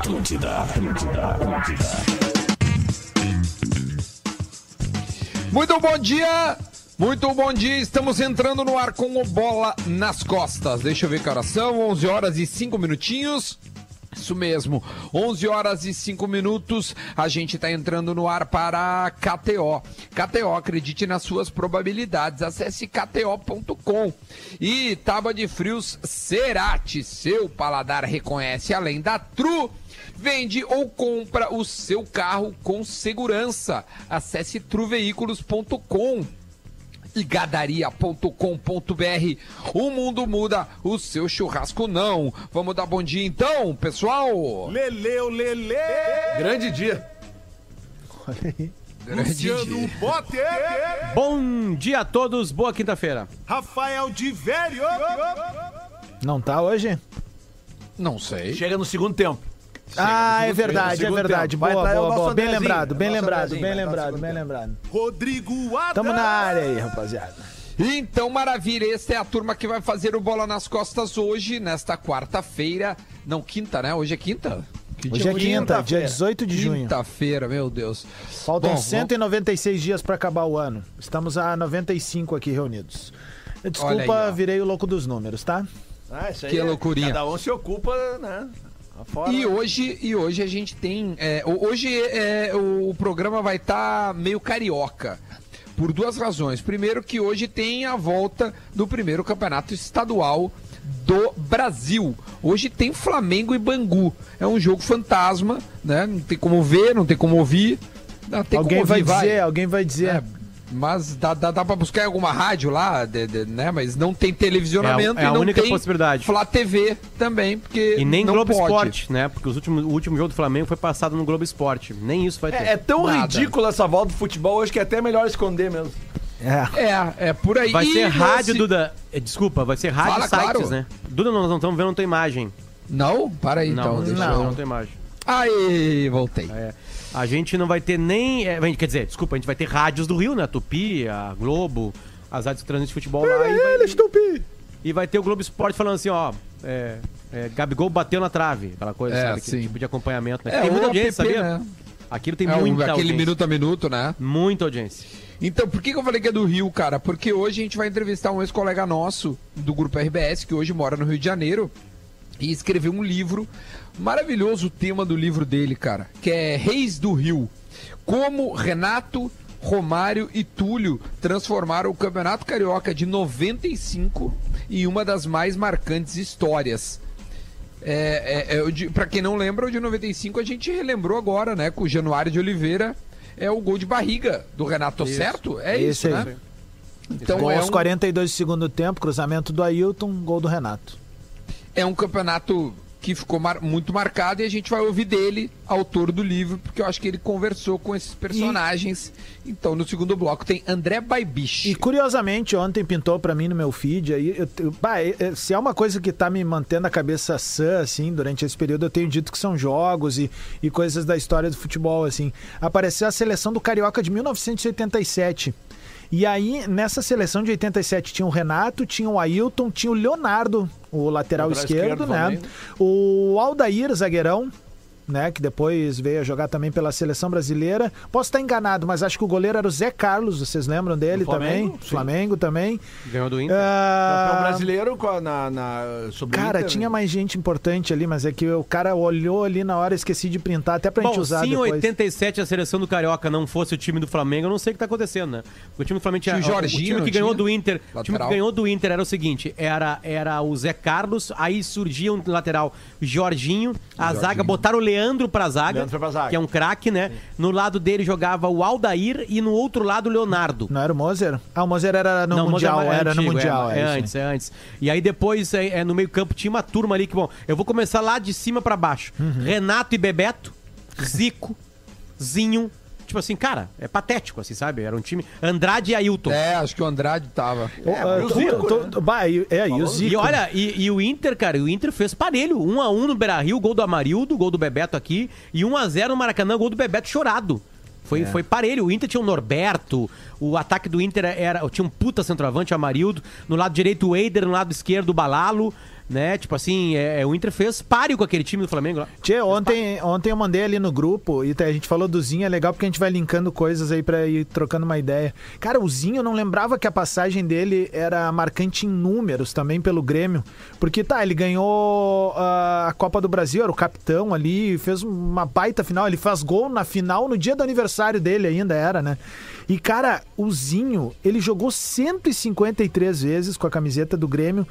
Atlântida, Atlântida, Atlântida. Muito bom dia! Muito bom dia, estamos entrando no ar com o Bola nas Costas. Deixa eu ver que horas são, 11 horas e 5 minutinhos. Isso mesmo, 11 horas e 5 minutos, a gente está entrando no ar para KTO. KTO, acredite nas suas probabilidades, acesse kto.com. E tábua de frios Cerati, seu paladar reconhece além da Tru. Vende ou compra o seu carro com segurança. Acesse truveículos.com e gadaria.com.br. O mundo muda, o seu churrasco não. Vamos dar bom dia então, pessoal? Leleu, Lele! Grande dia. Grande Luciano dia. Potter! Bom dia a todos, boa quinta-feira. Rafael de Velho! Não tá hoje? Não sei. Chega no segundo tempo. Ah, é verdade, é verdade. Boa, entrar boa, boa. Bem lembrado, bem nosso lembrado, bem lembrado, bem lembrado. Rodrigo Adams! Tamo na área aí, rapaziada. Então, maravilha, esta é a turma que vai fazer o Bola nas Costas hoje, nesta quarta-feira. Não, quinta, né? Hoje é quinta? Que Hoje é quinta, dia 18 de junho. Quinta-feira, meu Deus. Faltam Bom, 196 dias pra acabar o ano. Estamos a 95 aqui reunidos. Desculpa, aí, virei o louco dos números, tá? Ah, isso aí Que é- loucurinha. Cada um se ocupa, né? Fora. E hoje, e hoje a gente tem. é, ho- hoje é, o, programa vai estar meio carioca. Por duas razões. Primeiro, que hoje tem a volta do primeiro campeonato estadual do Brasil. Hoje tem Flamengo e Bangu. É um jogo fantasma, né? Não tem como ver, não tem como ouvir. Não tem alguém como vai ouvir, dizer, alguém vai dizer. É, mas dá, dá, dá pra buscar em alguma rádio lá, de- de- né? Mas não tem televisionamento É a- é a e não única tem possibilidade. Flá TV também, porque E nem não Globo pode. Esporte, né? Porque os últimos, o último jogo do Flamengo foi passado no Globo Esporte. Nem isso vai ter. É, é tão Nada. ridícula essa volta do futebol hoje que é até melhor esconder mesmo. É. É, é por aí. Vai E ser rádio, nesse- Duda. é, Desculpa, vai ser rádio Fala, sites, claro. né? Duda, nós não estamos vendo tua imagem. Não? Para aí, então. não, Deixa não, eu... não tem imagem. Aí, voltei. É. A gente não vai ter nem. é, quer dizer, desculpa, a gente vai ter rádios do Rio, né? A Tupi, a Globo, as rádios que transmitem de futebol lá. E vai, e vai ter o Globo Esporte falando assim, ó. É, é, Gabigol bateu na trave, aquela coisa, É, sabe? sim. Aquele tipo de acompanhamento, né? É, tem muita audiência, app, sabia? né? Aquilo tem É, muita aquele audiência. minuto a minuto, né? Muita audiência. Então, por que, que eu falei que é do Rio, cara? Porque hoje a gente vai entrevistar um ex-colega nosso do Grupo RBS, que hoje mora no Rio de Janeiro, e escreveu um livro. Maravilhoso o tema do livro dele, cara, que é Reis do Rio. Como Renato, Romário e Túlio transformaram o Campeonato Carioca de 95 em uma das mais marcantes histórias. É, é, é, pra quem não lembra, o de 95 a gente relembrou agora, né? Com o Januário de Oliveira. É o gol de barriga do Renato, Tô certo? É isso, aí. né? Então Gol é aos um, 42 do segundo tempo, cruzamento do Ailton, gol do Renato. é um campeonato que ficou mar- muito marcado e a gente vai ouvir dele, autor do livro, porque eu acho que ele conversou com esses personagens. Então, no segundo bloco tem André Baibiche. E curiosamente, ontem pintou pra mim no meu feed aí, eu- bah, é- é- se é uma coisa que tá me mantendo a cabeça sã, assim, durante esse período, eu tenho dito que são jogos e, e coisas da história do futebol, assim. Apareceu a seleção do Carioca de 1987. E aí, nessa seleção de 87, tinha o Renato, tinha o Ailton, tinha o Leonardo, o lateral, Lateral esquerdo, esquerdo do né? Flamengo. O Aldair, zagueirão, né? Que depois veio a jogar também pela seleção brasileira. Posso estar enganado, mas acho que o goleiro era o Zé Carlos, vocês lembram dele Flamengo? também? Sim. Flamengo também. Ganhou do Inter. Ah, Campeão brasileiro na, na, sobre o Cara, Inter, tinha né? mais gente importante ali, mas é que o cara olhou ali na hora, esqueci de printar, até pra gente Bom, usar se em depois. 87 a seleção do Carioca não fosse o time do Flamengo, eu não sei o que tá acontecendo, né? O time do Flamengo tinha. O Jorginho, time não que ganhou tinha? do Inter. O time Lateral. que ganhou do Inter era o seguinte: era, era o Zé Carlos, aí surgia um lateral Jorginho, a zaga, botaram o Leandro pra zaga, Leandro foi pra zaga. que é um craque, né? No lado dele jogava o Aldair e no outro lado o Leonardo. Não era o Moser? Ah, o Moser era no Não, mas Mundial, é mais era no antigo, Mundial. É, é é antes, é antes. E aí depois, é, é, no meio campo, tinha uma turma ali que, bom, eu vou começar lá de cima pra baixo. Uhum. Renato e Bebeto, Zico, Zinho. Tipo assim, cara, é patético, assim, sabe? Era um time. Andrade e Ailton. É, acho que o Andrade tava. Ah, o tô- Zico, tô- né? tô- bah, e- é, e o Zico. E olha, e, e o Inter, cara, o Inter fez parelho. 1 a 1 no Beira-Rio, gol do Amarildo, gol do Bebeto aqui. E 1 a 0 no Maracanã, gol do Bebeto chorado. Foi, foi parelho. O Inter tinha o Norberto, o ataque do Inter era. Tinha um puta centroavante, o Amarildo. No lado direito, o Eider, no lado esquerdo, o Balalo. Né? Tipo assim, é, o Inter fez páreo com aquele time do Flamengo lá. Tchê, ontem, ontem eu mandei ali no grupo e a gente falou do Zinho, é legal porque a gente vai linkando coisas aí pra ir trocando uma ideia. Cara, o Zinho, eu não lembrava que a passagem dele era marcante em números também pelo Grêmio. Porque tá, ele ganhou ah, a Copa do Brasil, era o capitão ali, fez uma baita final. Ele faz gol na final no dia do aniversário dele ainda, era, né? E, cara, o Zinho, ele jogou 153 vezes com a camiseta do Grêmio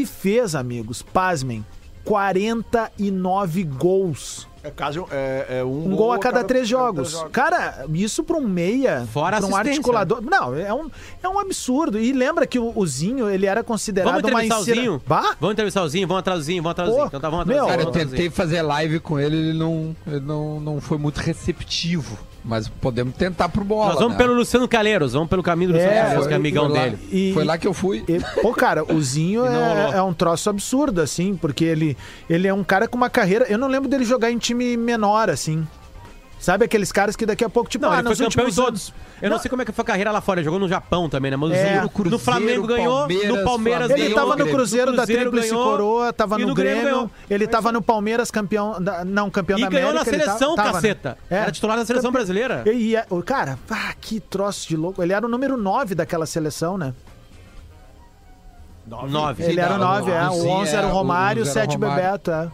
e fez, amigos, pasmem, 49 gols. É caso é, é um, Um gol a cada três jogos. Cara, isso pra um meia, Fora pra um articulador. Não, é um, é um absurdo. E lembra que o, o Zinho, ele era considerado Vamos uma entrevistar o insira- Zinho? Bah? Vamos entrevistar o Zinho, vamos atrás do Zinho, vamos atrás do Zinho. Então tá, vamos atrás meu, do Zinho. Cara, eu tentei fazer live com ele, ele não, ele não, não foi muito receptivo. Mas podemos tentar pro bola. Nós vamos né? pelo Luciano Calheiros, vamos pelo caminho do Luciano É, Calheiros, Foi- que é amigão foi lá- dele. E- Foi lá que eu fui. E, pô, cara, o Zinho é, é um troço absurdo, assim, porque ele, ele é um cara com uma carreira. Eu não lembro dele jogar em time menor, assim. Sabe aqueles caras que daqui a pouco, tipo, Não, ah, ele nos foi campeão em últimos todos. anos- Eu não, sei como é que foi a carreira lá fora, ele jogou no Japão também, né? Mas É. no, Cruzeiro, no Flamengo ganhou, Palmeiras, no Palmeiras Flamengo, Ele ganhou. tava no. Cruzeiro No da Cruzeiro Tríplice ganhou, Coroa, tava e no, no Grêmio Grêmio, ganhou. ele tava no Palmeiras campeão, da, não, campeão E da ganhou América. na ele seleção, tava, né? caceta. É. Era titular da seleção Campe- brasileira. E, e, o cara, ah, que troço de louco. Ele era o número 9 daquela seleção, né? Nove. Ele era o não, 9, é. O 11 era o é, Romário, o 11 era o 7 Romário. Bebeto, é.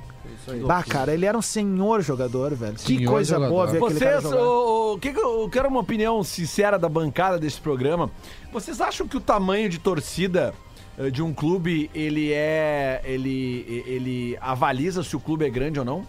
Bah, cara, ele era um senhor jogador, velho. que Senhor coisa jogador. boa ver aquele cara Vocês, jogar. o, o que que eu eu quero uma opinião sincera da bancada desse programa. Vocês acham que o tamanho de torcida eh, de um clube, ele é. ele, ele avaliza se o clube é grande ou não?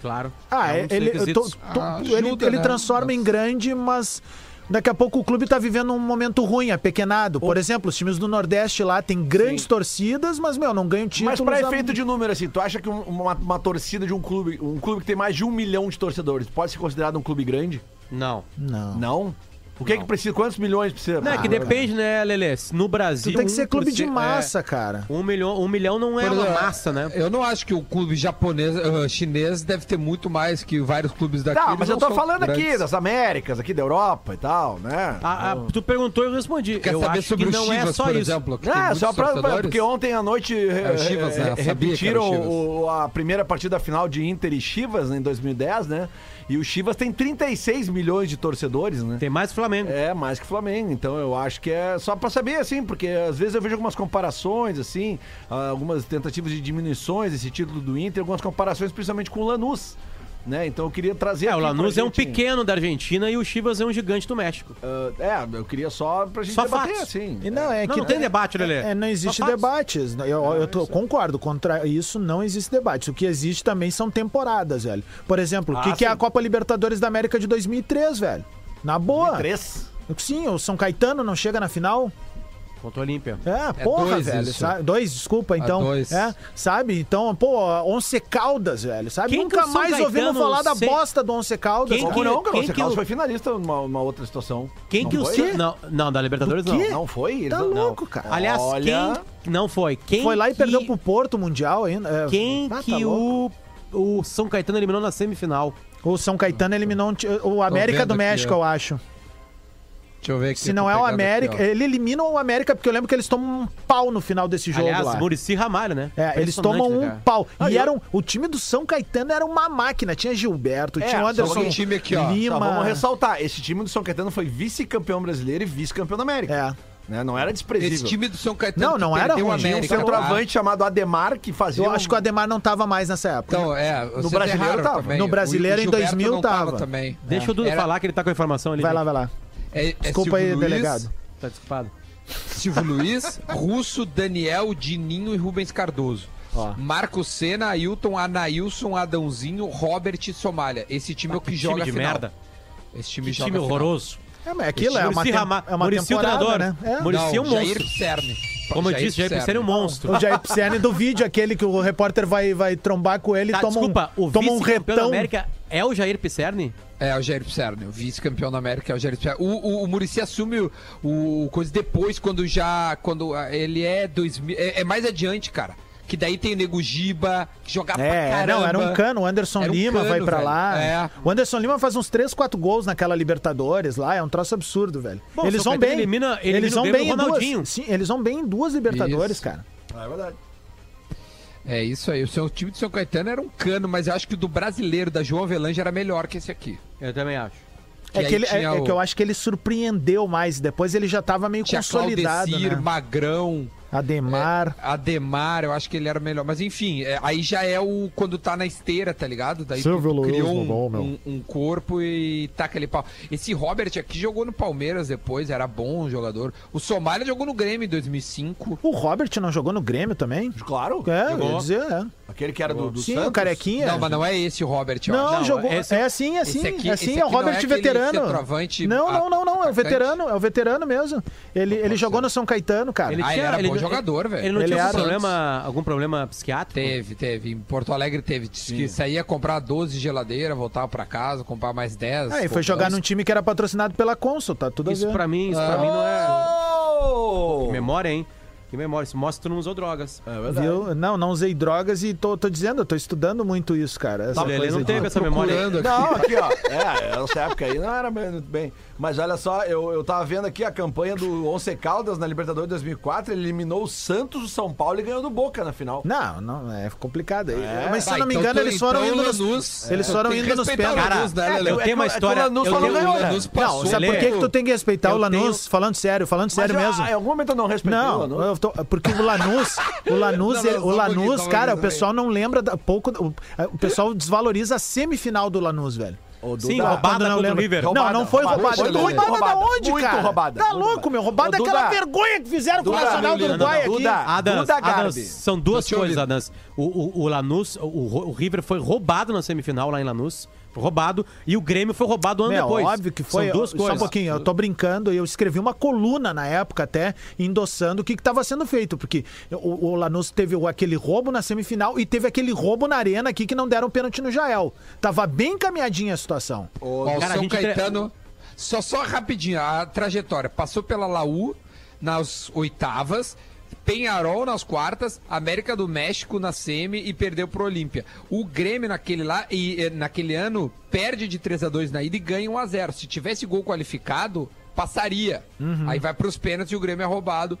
Claro. Ah, É um dos ele, requisitos. to- to- Ah, ele, ajuda, ele né? transforma em grande, mas daqui a pouco o clube tá vivendo um momento ruim, apequenado. Por exemplo, os times do Nordeste lá têm grandes Sim. torcidas, mas, meu, não ganham títulos. Mas pra efeito de número, assim, tu acha que um- uma, uma torcida de um clube, um clube que tem mais de um milhão de torcedores, pode ser considerado um clube grande? Não. Não. Não? O que é que precisa? Quantos milhões precisa? Não, é que depende, né, Lelê? No Brasil. Tu tem que ser clube de 1%, massa, cara. é, um, milhão, um milhão não é Por uma exemplo, massa, né? Eu não acho que o clube japonês, ah, chinês deve ter muito mais que vários clubes daqui. Tá, Eles mas eu não tô falando aqui grandes. das Américas, aqui da Europa e tal, né? Ah, ah, tu perguntou e eu respondi. Quer eu saber acho sobre que o não Chivas, é só por isso. exemplo? que tem É, só pra, torcedores? porque ontem à noite É o Chivas, né? eh, Eu sabia que repetiram o Chivas. o- a primeira partida final de Inter e Chivas né, em 2010, né? E o Chivas tem 36 milhões de torcedores, né? Tem mais Flamengo. É, mais que o Flamengo. Então eu acho que é só pra saber, assim, porque às vezes eu vejo algumas comparações, assim, algumas tentativas de diminuições desse título do Inter, algumas comparações principalmente com o Lanús, né? Então eu queria trazer. É, o Lanús é um pequeno da Argentina e o Chivas é um gigante do México. ah, é, eu queria só pra gente Só debater, fatos. assim. E não, é Não, que não tem debate, Lelê. É, não existe debates. Eu, eu tô- concordo, contra isso não existe debate. O que existe também são temporadas, velho. Por exemplo, o Ah, que, que é a. Copa Libertadores da América de 2003, velho? Na boa. Três. Sim, o São Caetano não chega na final. Contra o Olímpia. É, porra, dois velho. sabe? Dois, desculpa, então. dois. É, sabe? Então, pô, Once Caldas, velho. Sabe? Quem que Nunca mais ouvimos falar da se- bosta do Once Caldas. Quem que- não, cara? quem O que Carlos o- foi finalista numa, numa outra situação. Quem Não que o foi? São- Não, não, da Libertadores não. Não foi? Eles Tá não- louco, cara. Aliás, Olha- quem. Não foi. Quem Foi lá e que- perdeu pro Porto Mundial ainda. É, Quem ah, tá que louco. o, o São Caetano eliminou na semifinal? O São Caetano eliminou um ti- o América do México, eu acho. Deixa eu ver aqui. Se não é o América, aqui, ele elimina o América porque eu lembro que eles tomam um pau no final desse jogo Aliás, lá. Murici Ramalho, né? É, eles tomam né, um cara? pau. Ah, e eu- eram, o time do São Caetano era uma máquina. Tinha Gilberto, É, tinha o só Anderson um time aqui, ó. Lima. Só vamos ressaltar, esse time do São Caetano foi vice-campeão brasileiro e vice-campeão da América. É. Né? Não era desprezível. Esse time do São Caetano Não, não era ruim. Tinha um centroavante chamado Ademar que fazia. Eu um- acho que o Ademar não tava mais nessa época. Então, é, vocês brasileiro tava. também. No brasileiro o em Gilberto 2000 não tava tava. também. Deixa o Duda Era- falar que ele tá com a informação ali. vai lá, vai lá. É, é Desculpa aí, Luiz, delegado. Tá desculpado. Silvio Luiz, Russo, Daniel, Dininho e Rubens Cardoso. Ó. Marco Senna, Ailton, Anailson, Adãozinho, Robert e Somália. Esse time é o que Que joga time de final. merda. Esse time Que joga time horroroso. É, mas aquilo é uma, tem- Rama- é uma Muricy o temporada, treinador. né? É. Muricy é um Não, Jair monstro. Pisserni. Como eu disse, Jair Pisserni é um monstro. O Jair Pisserni do vídeo, aquele que o repórter vai, vai trombar com ele e Tá, toma desculpa, um, o toma um retão. América é o Jair Pisserni? É, o Jair Pisserni, o vice-campeão da América é o. O, o, o Muricy assume o, o coisa depois, quando já. Quando ah, ele é 2000. É, é mais adiante, cara. Que daí tem o Nego Giba, que jogava pra É, caramba. não, era um cano. O Anderson Era um Lima cano, vai pra velho. lá. É. O Anderson Lima faz uns 3, 4 gols naquela Libertadores lá. É um troço absurdo, velho. Bom, eles vão bem. elimina- elimina eles vão bem em duas. Ronaldinho. Sim, eles vão bem em duas Libertadores, Isso. cara. É verdade. É isso aí. O seu time de São Caetano era um cano, mas eu acho que o do brasileiro, da João Avelange, era melhor que esse aqui. Eu também acho. É Que que, aí ele, é, é o- que eu acho que ele surpreendeu mais. Depois ele já tava meio Tinha consolidado, Claudecir, né? Magrão, Ademar. Ademar, eu acho que ele era o melhor. Mas enfim, é, aí já é o quando tá na esteira, tá ligado? Daí tu, Silvio tu criou bom, um, meu. um, um corpo e taca aquele pau. Esse Robert aqui jogou no Palmeiras depois, era bom jogador. O Somália jogou no Grêmio em 2005. O Robert não jogou no Grêmio também? Claro. É, eu Jogou. ia dizer, é. Aquele que era do, do Sim, Santos. o Carequinha. Não, mas não é esse o Robert, eu Não, acho. jogou. esse- é assim, é assim. aqui- é assim, é o aqui não Robert é veterano. Não, não, não, não. É o veterano, é o veterano mesmo. Ele, ele jogou no São Caetano, cara. Ah, ele era bom jogador, velho. Ele não Ele tinha algum problema, algum problema psiquiátrico? Teve, teve. Em Porto Alegre teve. Que saía comprar 12 geladeiras, voltava pra casa, comprar mais 10. Ah, e foi jogar num time que era patrocinado pela Consul, tá tudo Isso pra mim, isso pra mim não é... Oh! Que memória, hein? Que memória. Isso mostra que tu não usou drogas. É verdade. Viu? Não, não usei drogas e tô, tô dizendo, eu tô estudando muito isso, cara. Essa O Lelê coisa não teve essa memória. Não, aqui, ó. É, essa época aí não era muito bem. Mas olha só, eu, eu tava vendo aqui a campanha do Once Caldas na Libertadores 2004. Ele eliminou o Santos, o São Paulo e ganhou do Boca na final. Não, não, é complicado. Mas se Vai, eu não me então engano, eles foram então indo nos, Lanús- eles é, foram indo nos pênaltis. Lanús, né, eu tenho uma é história- eu não tenho-? Lanús Não, passou. sabe por que, que tu tem que respeitar o Lanús? Falando sério, falando sério mesmo. Em algum momento eu não respeitei o Não, Lanús. Tô- porque o Lanús, o Lanús, Não, o Lanús, cara, o pessoal não lembra da, pouco, o, o pessoal desvaloriza a semifinal do Lanús, velho. Sim, Duda- roubada não contra. River. Não, Roubada, não foi roubada. roubada. Foi Roubada, muito da roubada, onde, muito cara? roubada. Tá louco, Duda. meu. Roubada é aquela Duda. vergonha que fizeram com o Duda, Nacional do Duda, Uruguai aqui. Duda. Adams, Duda Adams, são duas coisas. Adams. O, o, o Lanús, o, o River foi roubado na semifinal lá em Lanús. Roubado. E o Grêmio foi roubado um ano Meu, depois. óbvio que foi. São duas só coisas. um pouquinho, eu tô brincando. Eu escrevi uma coluna na época até, endossando o que estava sendo feito. Porque o, o Lanús teve aquele roubo na semifinal e teve aquele roubo na arena aqui que não deram pênalti no Jael. Tava bem encaminhadinha a situação. O Cara, São gente Caetano, só, só rapidinho, a trajetória. Passou pela Laú nas oitavas, Penharol nas quartas, América do México na semi e perdeu pro Olímpia. O Grêmio naquele lá e eh, naquele ano perde de 3 a 2 na ida e ganha 1 a 0. Se tivesse gol qualificado, passaria. Uhum. Aí vai pros pênaltis e o Grêmio é roubado.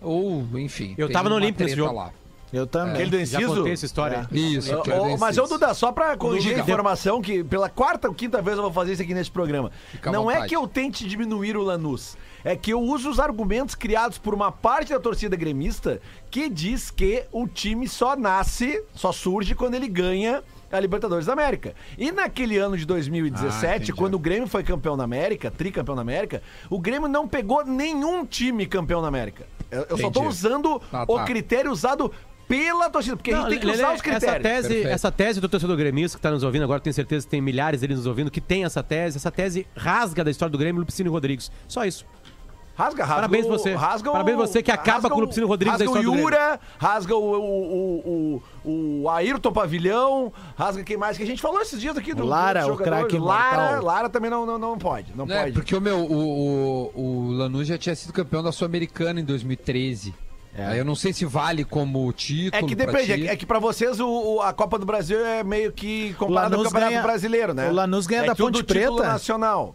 Ou, enfim. Eu tava no Olímpia nesse jogo. lá. Eu também. Aquele do Já Enciso? contei essa história. Isso, Ô, aquele ô, do mas, Enciso. Duda, só pra corrigir a informação, que pela quarta ou quinta vez eu vou fazer isso aqui nesse programa. Fica não é que eu tente diminuir o Lanús, é que eu uso os argumentos criados por uma parte da torcida gremista que diz que o time só nasce, só surge quando ele ganha a Libertadores da América. E naquele ano de Ah, 2017, entendi. quando o Grêmio foi campeão da América, tricampeão da América, o Grêmio não pegou nenhum time campeão da América. Eu, eu só tô usando Tá, o critério usado pela torcida, porque a Não, gente tem que Lelê, usar os critérios. Essa tese, Perfeito. essa tese do torcedor gremista que tá nos ouvindo agora, tenho certeza que tem milhares deles nos ouvindo que tem essa tese. Essa tese rasga da história do Grêmio Lupicínio Rodrigues. Só isso. Rasga, rasga. Parabéns o- você. Rasga o- Parabéns você que acaba rasga com o Lupicínio Rodrigues da Rasga o história do Yura, rasga o, o, o, o Ayrton Pavilhão, rasga quem mais que a gente falou esses dias aqui do Lara, do o craque Lara. Lara também não, não, não pode, não É, pode. porque o meu, o, o, o Lanús já tinha sido campeão da Sul-Americana em 2013. Aí eu não sei se vale como título. É que pra depende, é ti. que, é que pra vocês o, o- a Copa do Brasil é meio que comparada ao Campeonato ganha- Brasileiro, né? o Lanús ganha é da tudo Ponte Preta. nacional.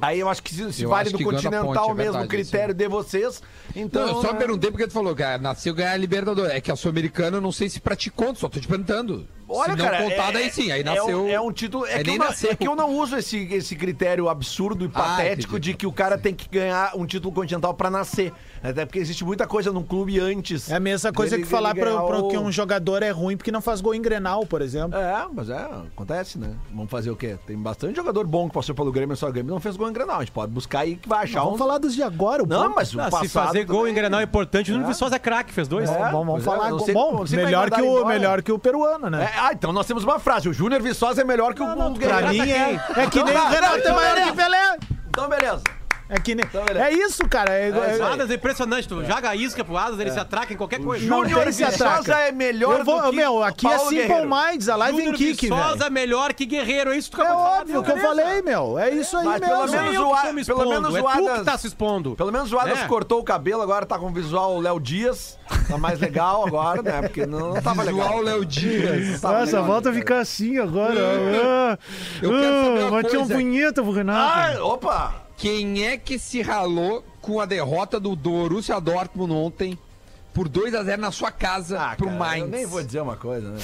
Aí eu acho que se, se Eu vale do que Continental Ponte, é mesmo, o verdade, critério de vocês, então... Não, eu só né? perguntei porque tu falou, cara, nasceu ganhar a Libertadores. É que a Sul-Americana eu não sei se pra ti conta, só tô te perguntando. Olha, se não cara, é, daí sim, aí é nasceu. um- É um, título. É, É que eu não, nasceu. é que eu não uso esse, esse critério absurdo e Ah, patético entendi. de que o cara tem que ganhar um título continental pra nascer. Até porque existe muita coisa num clube antes. É a mesma coisa dele- que falar pra, ganhar pra o- que um jogador é ruim porque não faz gol em Grenal, por exemplo. É, mas é, acontece, né? Vamos fazer o quê? Tem bastante jogador bom que passou pelo Grêmio, só o Grêmio não fez gol em Grenal. A gente pode buscar aí que vai achar Vamos um. falar dos de agora, o Não, bom. mas o Ah, passado. se fazer gol em também- Grenal é importante, o Nuno Viçosa é craque, fez dois. É. Vamos, vamos é, falar. não sei- bom, não melhor, que o, melhor que o peruano, né? Ah, então nós temos uma frase. O Júnior Viçosa é melhor que o, o Pra mim é. É que Então nem o Renato então é maior que Pelé. Então, beleza. É que nem. Então. É isso, cara. É, É isso é-. Adas é impressionante, tu joga a isca pro Adas, ele se atraca em qualquer coisa. Júnior Viçosa atraca. é melhor eu vou, do que Meu, aqui é Paulo Simple Guerreiro. Minds, a live em Júnior kick, Viçosa velho. é melhor que Guerreiro, é isso que tu É acabou de falar, óbvio que eu beleza. falei, meu. É isso aí Mas mesmo. pelo é menos eu o que A- tô me pelo expondo, menos é o tu Adas- que tá se expondo. Pelo menos o Adas É. cortou o cabelo, agora tá com visual Léo Dias. Tá mais legal agora, né? Porque não, não tava legal. Visual Léo Dias. Tava Nossa, legal, volta a né, ficar assim agora. Ah, Eu quero saber uma Bati uma coisa. punheta pro Renato. Ah, opa! Quem é que se ralou com a derrota do Borussia Dortmund ontem por 2 a 0 na sua casa pro Ah, Cara, Mainz. Eu nem vou dizer uma coisa, né?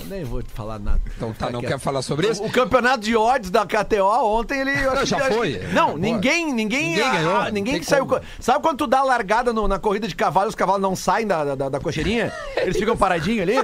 eu nem vou te falar nada. Então tá, não Tá quer quieto. falar sobre isso? O, o campeonato de odds da KTO ontem ele. acho já que- foi. que- Não, ninguém, ninguém. Ninguém ah, ganhou, ah, não ninguém que saiu. como. Sabe quando tu dá a largada no- na corrida de cavalo os cavalos não saem da, da, da cocheirinha? Eles ficam paradinhos ali,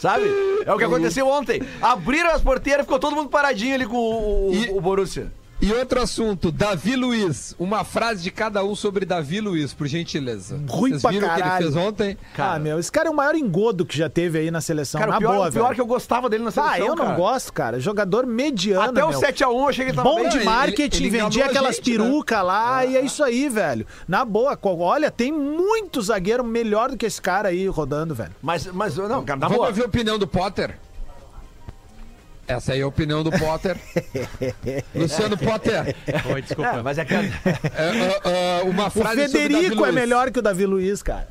sabe? É o que aconteceu ontem. Abriram as porteiras, ficou todo mundo paradinho ali com o, o, E- o Borussia. E outro assunto, Davi Luiz. Uma frase de cada um sobre Davi Luiz, por gentileza. Ruim Vocês pra viram o que ele fez ontem? ah, meu, esse cara é o maior engodo que já teve aí na seleção. Cara, na o pior, boa, o pior velho. que eu gostava dele na seleção. Ah, eu não cara. gosto, cara. Jogador mediano, Até o meu. 7x1 eu achei que ele tava Bom bem. de ele- marketing, ele enganou vendia aquelas gente, né? perucas lá e é isso aí, velho. Na boa, olha, tem muito zagueiro melhor do que esse cara aí rodando, velho. Mas, mas não, cara, na Vamos boa. ouvir a opinião do Potter? Essa aí é a opinião do Potter. Luciano Potter, Oi, desculpa. É, mas é que. é, é, é, uma O frase sobre Davi Federico é Luiz. melhor que o Davi Luiz, cara.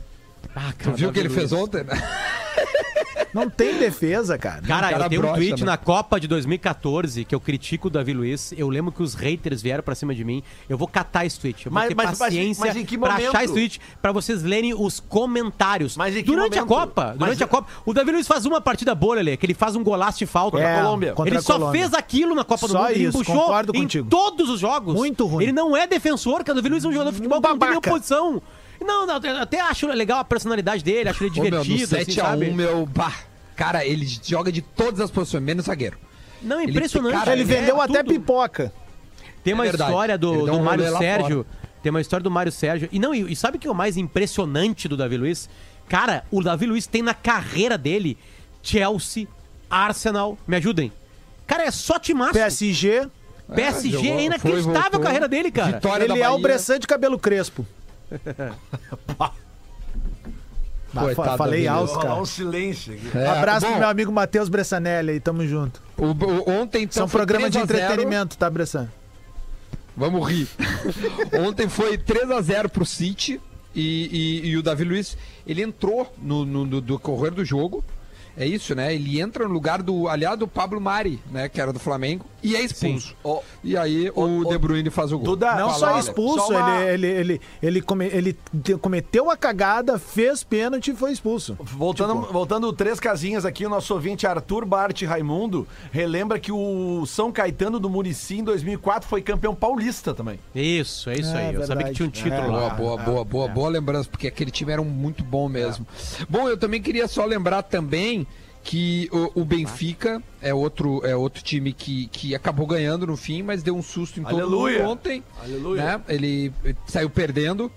Ah, Tu cara, viu o que ele Davi fez Luiz. ontem? né? Não tem defesa, cara. Cara, cara eu tenho um tweet né? na Copa de 2014 que eu critico o Davi Luiz. Eu lembro que os haters vieram pra cima de mim. Eu vou catar esse tweet. Eu vou Mas- ter mas- mas- paciência mas em que pra achar esse tweet pra vocês lerem os comentários. Mas em que durante a momento? Copa, Mas- durante a Copa, o Davi Luiz faz uma partida boa, Lelê, que ele faz um golaço de falta. Contra a É, Colômbia. contra ele a só Colômbia. fez aquilo na Copa do Só Mundo. Ele isso, embuchou concordo em contigo. todos os jogos. Muito ruim. Ele não é defensor, cara. O Davi Luiz é um jogador de futebol que não tem nenhuma babaca. posição. Não, não, eu até acho legal a personalidade dele, acho ele Ô, meu, no divertido, assim, 7x1, sabe? meu, bah, cara, ele joga de todas as posições, menos zagueiro. Não, é Ele- impressionante. cara, Ele ele vendeu é até tudo. pipoca. Tem uma É verdade. história do, do um Mário Sérgio. Tem uma história do Mário Sérgio. E não, e, e sabe o que é o mais impressionante do Davi Luiz? Cara, o Davi Luiz tem na carreira dele Chelsea, Arsenal. Me ajudem. Cara, é só timaço. PSG, PSG jogou, é foi, inacreditável voltou. a carreira dele, cara. Vitória da ele é o. Bressan de cabelo crespo. Coitado falei alto, cara. Um silêncio aqui. É, Abraço bom, pro meu amigo Matheus Bressanelli aí, tamo junto. o- o- ontem, então, São foi programa de 3 a 0. entretenimento, tá, Bressan? Vamos rir. Ontem foi 3x0 pro City e, e- e o Davi Luiz, ele entrou no, no- no- do correr do jogo. É isso, né? Ele entra no lugar do, aliado do Pablo Mari, né? Que era do Flamengo, e é expulso. E aí o, De Bruyne faz o gol. Duda, Não só olha, expulso, só uma- ele, ele, ele, ele, come- ele te- cometeu a cagada, fez pênalti e foi expulso. Voltando, voltando três casinhas aqui, o nosso ouvinte Arthur Bart Raimundo relembra que o São Caetano do Murici em 2004 foi campeão paulista também. Isso, é isso É, aí. Eu sabia que verdade. tinha um título É. lá. Boa, boa, boa, boa, boa lembrança, porque aquele time era um muito bom mesmo. Bom, eu também queria só lembrar também que o, o Benfica é outro, é outro time que, que acabou ganhando no fim, mas deu um susto em todo Aleluia. mundo ontem. Aleluia. Né? Ele saiu perdendo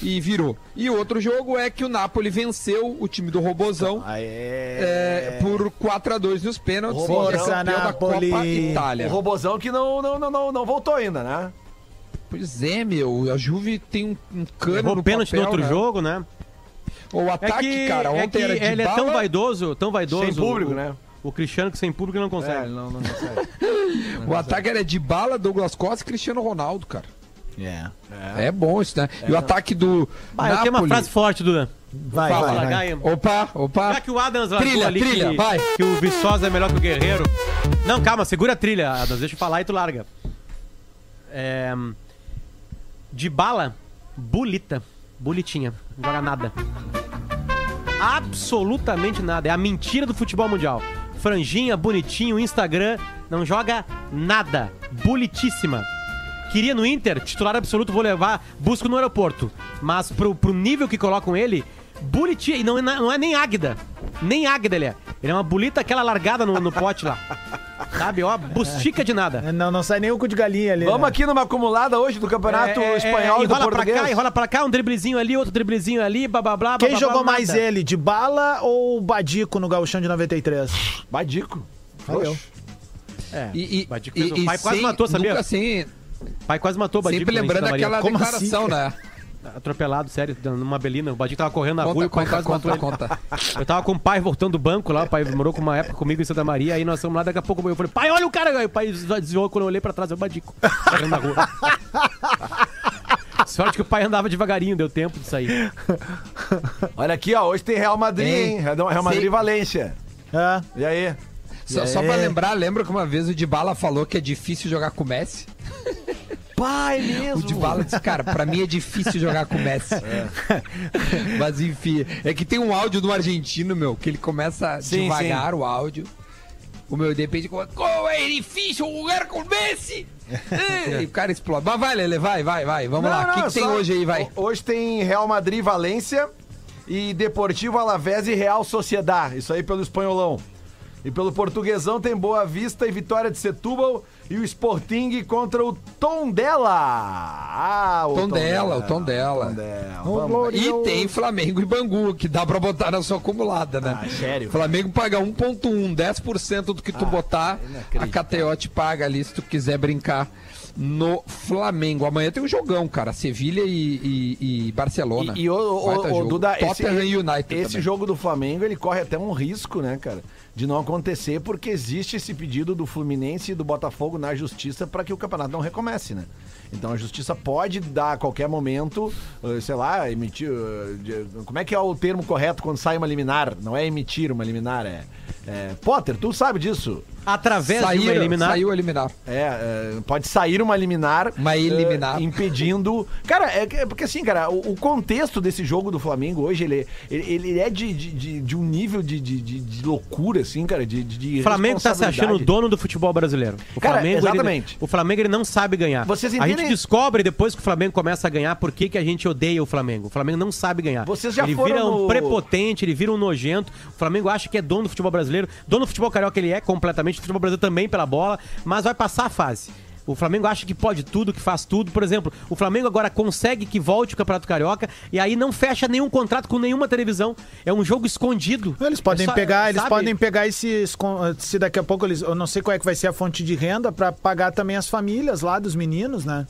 e virou. E outro jogo é que o Napoli venceu o time do Robozão é, por 4 a 2 nos pênaltis e é da Napoli. Copa Itália. O Robozão que não, não, não, não, não voltou ainda, né? Pois é, meu, a Juve tem um, um cano Errou no pênalti papel, no outro né? jogo, né? O É ataque, que, cara, é ontem que era de ele é tão bala. vaidoso, tão vaidoso. Sem público, o- né? O Cristiano que sem público não consegue. não, não consegue. O ataque era de bala, Douglas Costa e Cristiano Ronaldo, cara. É. É, bom isso, né? E o ataque do Bah, eu tenho uma Napoli- frase forte, Duda. Vai, Fala, vai, vai. Opa, opa. Já que o Adams Trilha, ali trilha, que, vai. que o Viçosa é melhor que o Guerreiro. Não, calma, segura a trilha, Adams. Deixa eu falar e tu larga. É, de bala, bolita. Bolitinha. Não joga nada. Absolutamente nada. É a mentira do futebol mundial. Franjinha, bonitinho, Instagram, não joga nada. Bolitíssima. Queria no Inter, titular absoluto, vou levar, busco no aeroporto. Mas pro, pro nível que colocam ele, bonitinha. E não, é não é nem águida. Nem águida ele é. Ele é uma bolita aquela largada no, no pote lá. Sabe? Ó, bustica de nada. Não, não sai nem o cu de galinha ali. Vamos né? aqui numa acumulada hoje do Campeonato É, é, Espanhol é, e do enrola pra cá, enrola pra cá, um driblezinho ali, outro driblezinho ali, blá blá blá. Quem blá, jogou blá, mais nada. ele, de bala ou Badico no Gauchão de 93? Badico. Valeu. É, E, e, Badico e, fez- o e pai quase sem- matou, sabia? Nunca, assim, O pai quase matou o Badico. sempre na lembrando aquela Como declaração, assim? né? Atropelado, sério, numa belina. O Badico tava correndo na rua e Conta, o pai conta, quase matou conta, ele. conta. Eu tava com o pai voltando do banco lá, o pai morou com uma época comigo em Santa Maria, aí nós fomos lá, daqui a pouco eu falei, pai, olha o cara, aí o pai desviou quando eu olhei pra trás, é o Badico, correndo na rua. Sorte que o pai andava devagarinho, deu tempo de sair. Olha aqui, ó. Hoje tem Real Madrid, Hein? hein? Real Madrid Sei. e Valência. É. E aí? Só, E só aí? pra lembrar, lembra que uma vez o Dybala falou que é difícil jogar com o Messi? Pai mesmo. O Dybala disse, cara, pra mim é difícil jogar com o Messi. Mas enfim, é que tem um áudio do argentino, meu, que ele começa Sim, devagar o áudio. O meu de repente, como é difícil jogar com o Messi? e o cara explode. Mas vai, Lele, vai, vai, vai. Vamos lá. O que, que tem hoje aí, vai? Hoje tem Real Madrid, Valência e Deportivo Alavés e Real Sociedad. Isso aí pelo espanholão. E pelo portuguesão tem Boa Vista e Vitória de Setúbal e o Sporting contra o Tondela. Ah, o Tondela, o Tondela. Tondela. O Vamos. E tem Flamengo e Bangu, que dá pra botar na sua acumulada, né? Ah, sério? Flamengo paga 1,1, 10% do que tu botar, a. KTO te paga ali se tu quiser brincar no Flamengo. Amanhã tem um jogão, cara. Sevilha e, e- e Barcelona. E, e o, o- o. Duda, esse, Tottenham e United esse também. jogo do Flamengo, ele corre até um risco, né, cara? De não acontecer, porque existe esse pedido do Fluminense e do Botafogo na justiça para que o campeonato não recomece, né? Então a justiça pode dar a qualquer momento, eh, sei lá, emitir. eh, de- Como é que é o termo correto quando sai uma liminar? Não é emitir uma liminar, é. é Potter, tu sabe disso. Através de uma Saíram, eliminar. Saiu eliminar. É, é, pode sair uma liminar. Uma eliminar. eh, impedindo. Cara, é, é porque assim, cara, o, o contexto desse jogo do Flamengo hoje, ele, ele, ele é de, de, de- de um nível de, de, de- loucura, assim, cara, de, de Flamengo tá se achando o dono do futebol brasileiro. O Cara, Flamengo, ele- exatamente. o Flamengo ele não sabe ganhar. Vocês a entendem- gente descobre depois que o Flamengo começa a ganhar por que, que a gente odeia o Flamengo. O Flamengo não sabe ganhar. Vocês já ele vira um no- prepotente, ele vira um nojento. O Flamengo acha que é dono do futebol brasileiro. Dono do futebol carioca ele é completamente, do futebol brasileiro também pela bola, mas vai passar a fase. O Flamengo acha que pode tudo, que faz tudo. Por exemplo, o Flamengo agora consegue que volte o Campeonato Carioca e aí não fecha nenhum contrato com nenhuma televisão. É um jogo escondido. Eles podem É só- pegar, eles sabe? podem pegar esses. Se daqui a pouco eles. Eu não sei qual é que vai ser a fonte de renda pra pagar também as famílias lá dos meninos, né?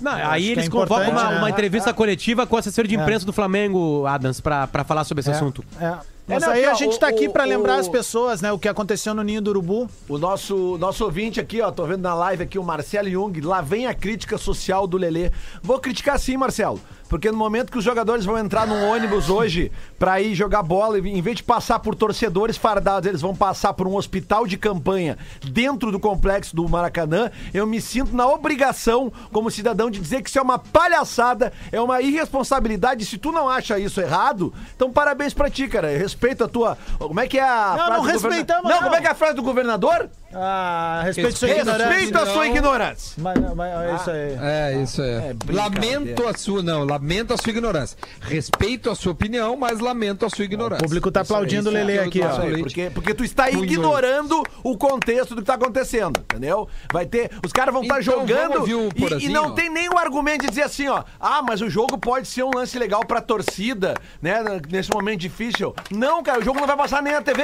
Não, aí eles é convocam uma, né? uma entrevista coletiva com o assessor de imprensa do Flamengo, Adams, pra falar sobre esse assunto. É. Mas não, aí aqui, a ó, gente o- tá aqui pra lembrar o- as pessoas, né? O que aconteceu no Ninho do Urubu. O nosso, nosso ouvinte aqui, ó, tô vendo na live aqui o Marcelo Jung, lá vem a crítica social do Lelê. Vou criticar sim, Marcelo, porque no momento que os jogadores vão entrar num ônibus hoje pra ir jogar bola, em vez de passar por torcedores fardados, eles vão passar por um hospital de campanha dentro do complexo do Maracanã, eu me sinto na obrigação, como cidadão, de dizer que isso é uma palhaçada, é uma irresponsabilidade. Se tu não acha isso errado, então parabéns pra ti, cara. Eu respeito a tua. Como é que é a Não, frase não respeitamos, Não, não. como é que é a frase do governador? Ah, respeito sua ignorância. Respeito a sua ignorância. Mas, mas é isso aí. É, isso é. É lamento a sua, não, lamento a sua ignorância. Respeito a sua opinião, mas lamento a sua ignorância. O público tá Isso aí, aplaudindo o é Lelê aquilo aqui, ó. Porque, porque tu está Punho. ignorando o contexto do que tá acontecendo, entendeu? Vai ter. Os caras vão estar Então, jogando o e- e, não tem o argumento de dizer assim, ó. Ah, mas o jogo pode ser um lance legal pra torcida, né? Nesse momento difícil. Não, cara, o jogo não vai passar nem na TV.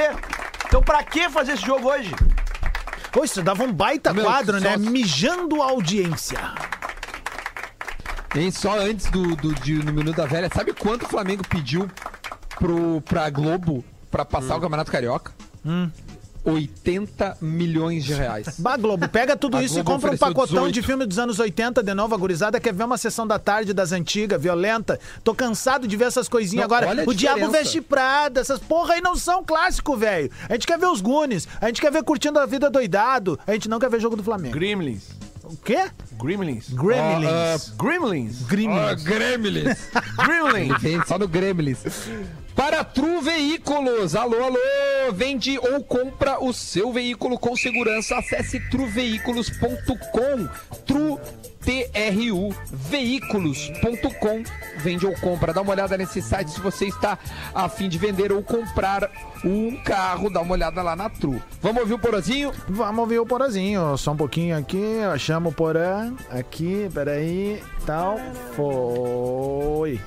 Então pra que fazer esse jogo hoje? Pô, isso dava um baita Meu, quadro, né? só- Mijando a audiência. Hein, só antes do, do, de- no Minuto da Velha, sabe quanto o Flamengo pediu pro, pra Globo pra passar Hum. o Campeonato Carioca? 80 milhões de reais. Bah, Globo, pega tudo A isso e Globo compra um pacotão 18. de filme dos anos 80 de novo. A gurizada quer ver uma sessão da tarde das antigas, violenta. Tô cansado de ver essas coisinhas Não, agora. O Diabo. Veste Prada, essas porra aí não são clássico, velho. A gente quer ver os Goonies, a gente quer ver Curtindo a Vida Doidado, a gente não quer ver jogo do Flamengo. Gremlins. O quê? Gremlins. Gremlins. Gremlins. Ó, Gremlins. Gremlins. Gremlins. Vem só no Gremlins. Para Tru Veículos. Alô, alô. Vende ou compra o seu veículo com segurança. Acesse truveículos.com. Tru TRU veículos.com vende ou compra. Dá uma olhada nesse site se você está a fim de vender ou comprar um carro. Dá uma olhada lá na Tru. Vamos ouvir o Porozinho? Vamos ouvir o Porazinho. Só um pouquinho aqui. Chamo o Porã. Aqui, peraí. Tal. Foi.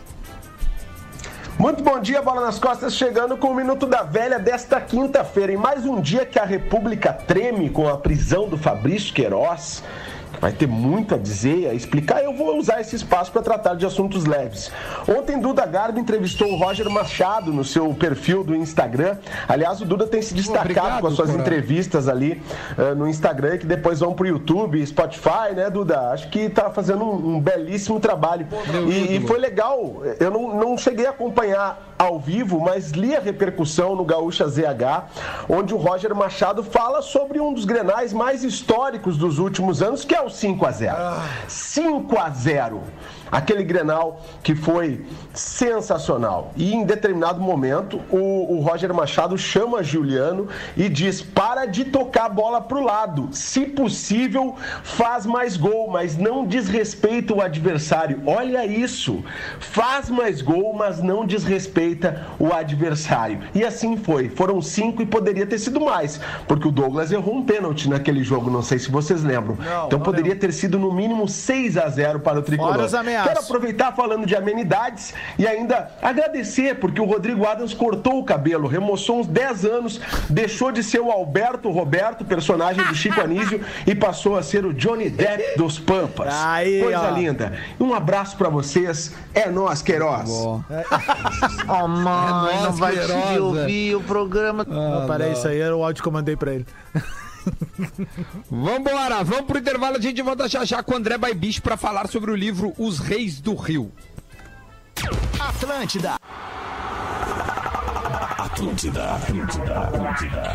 Muito bom dia, Bola nas Costas, chegando com o Minuto da Velha desta quinta-feira. Em mais um dia que a República treme com a prisão do Fabrício Queiroz, que vai ter muito a dizer a explicar, eu vou usar esse espaço para tratar de assuntos leves. Ontem, Duda Garbi entrevistou o Roger Machado no seu perfil do Instagram. Aliás, o Duda tem se destacado Obrigado, com as suas Porã. entrevistas ali eh, no Instagram, que depois vão pro YouTube, Spotify, né, Duda? Acho que tá fazendo um, um belíssimo trabalho. E, e foi legal. Eu não, não cheguei a acompanhar ao vivo, mas li a repercussão no Gaúcha ZH, onde o Roger Machado fala sobre um dos grenais mais históricos dos últimos anos, que é o 5 a 0 5 a 0 Aquele Grenal que foi sensacional. E em determinado momento, o, o Roger Machado chama Juliano e diz: para de tocar a bola pro lado. Se possível, faz mais gol, mas não desrespeita o adversário. Olha isso. Faz mais gol, mas não desrespeita o adversário. E assim foi. Foram cinco e poderia ter sido mais, porque o Douglas errou um pênalti naquele jogo, não sei se vocês lembram. Não, então não poderia lembro. ter sido no mínimo 6 a 0 para o tricolor. Quero aproveitar falando de amenidades e ainda agradecer, porque o Rodrigo Adams cortou o cabelo, remoçou uns 10 anos, deixou de ser o Alberto Roberto, personagem do Chico Anísio, e passou a ser o Johnny Depp dos Pampas. Aí, Coisa ó. linda. Um abraço pra vocês. É nós, Queiroz. Oh, mãe, É não nós, vai Queiroz, conseguir é. ouvir o programa. Ah, peraí, isso aí era o áudio que eu mandei pra ele. Vambora, vamos pro intervalo, a gente volta já já com o André Baibicho pra falar sobre o livro Os Reis do Rio. Atlântida, Atlântida, Atlântida.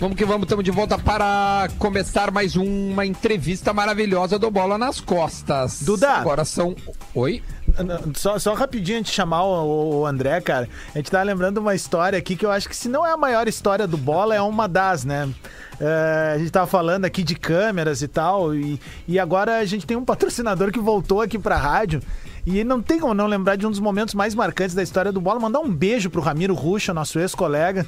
Vamos que vamos, estamos de volta para começar mais uma entrevista maravilhosa do Bola nas Costas. Duda. Agora são. Oi? Só, só rapidinho antes de chamar o, o André, cara. A gente tá lembrando uma história aqui que eu acho que se não é a maior história do bola, é uma das, né? É, a gente tava falando aqui de câmeras e tal, e, e agora a gente tem um patrocinador que voltou aqui pra rádio. E não tem como não lembrar de um dos momentos mais marcantes da história do bola. Mandar um beijo pro Ramiro Ruxa, nosso ex-colega.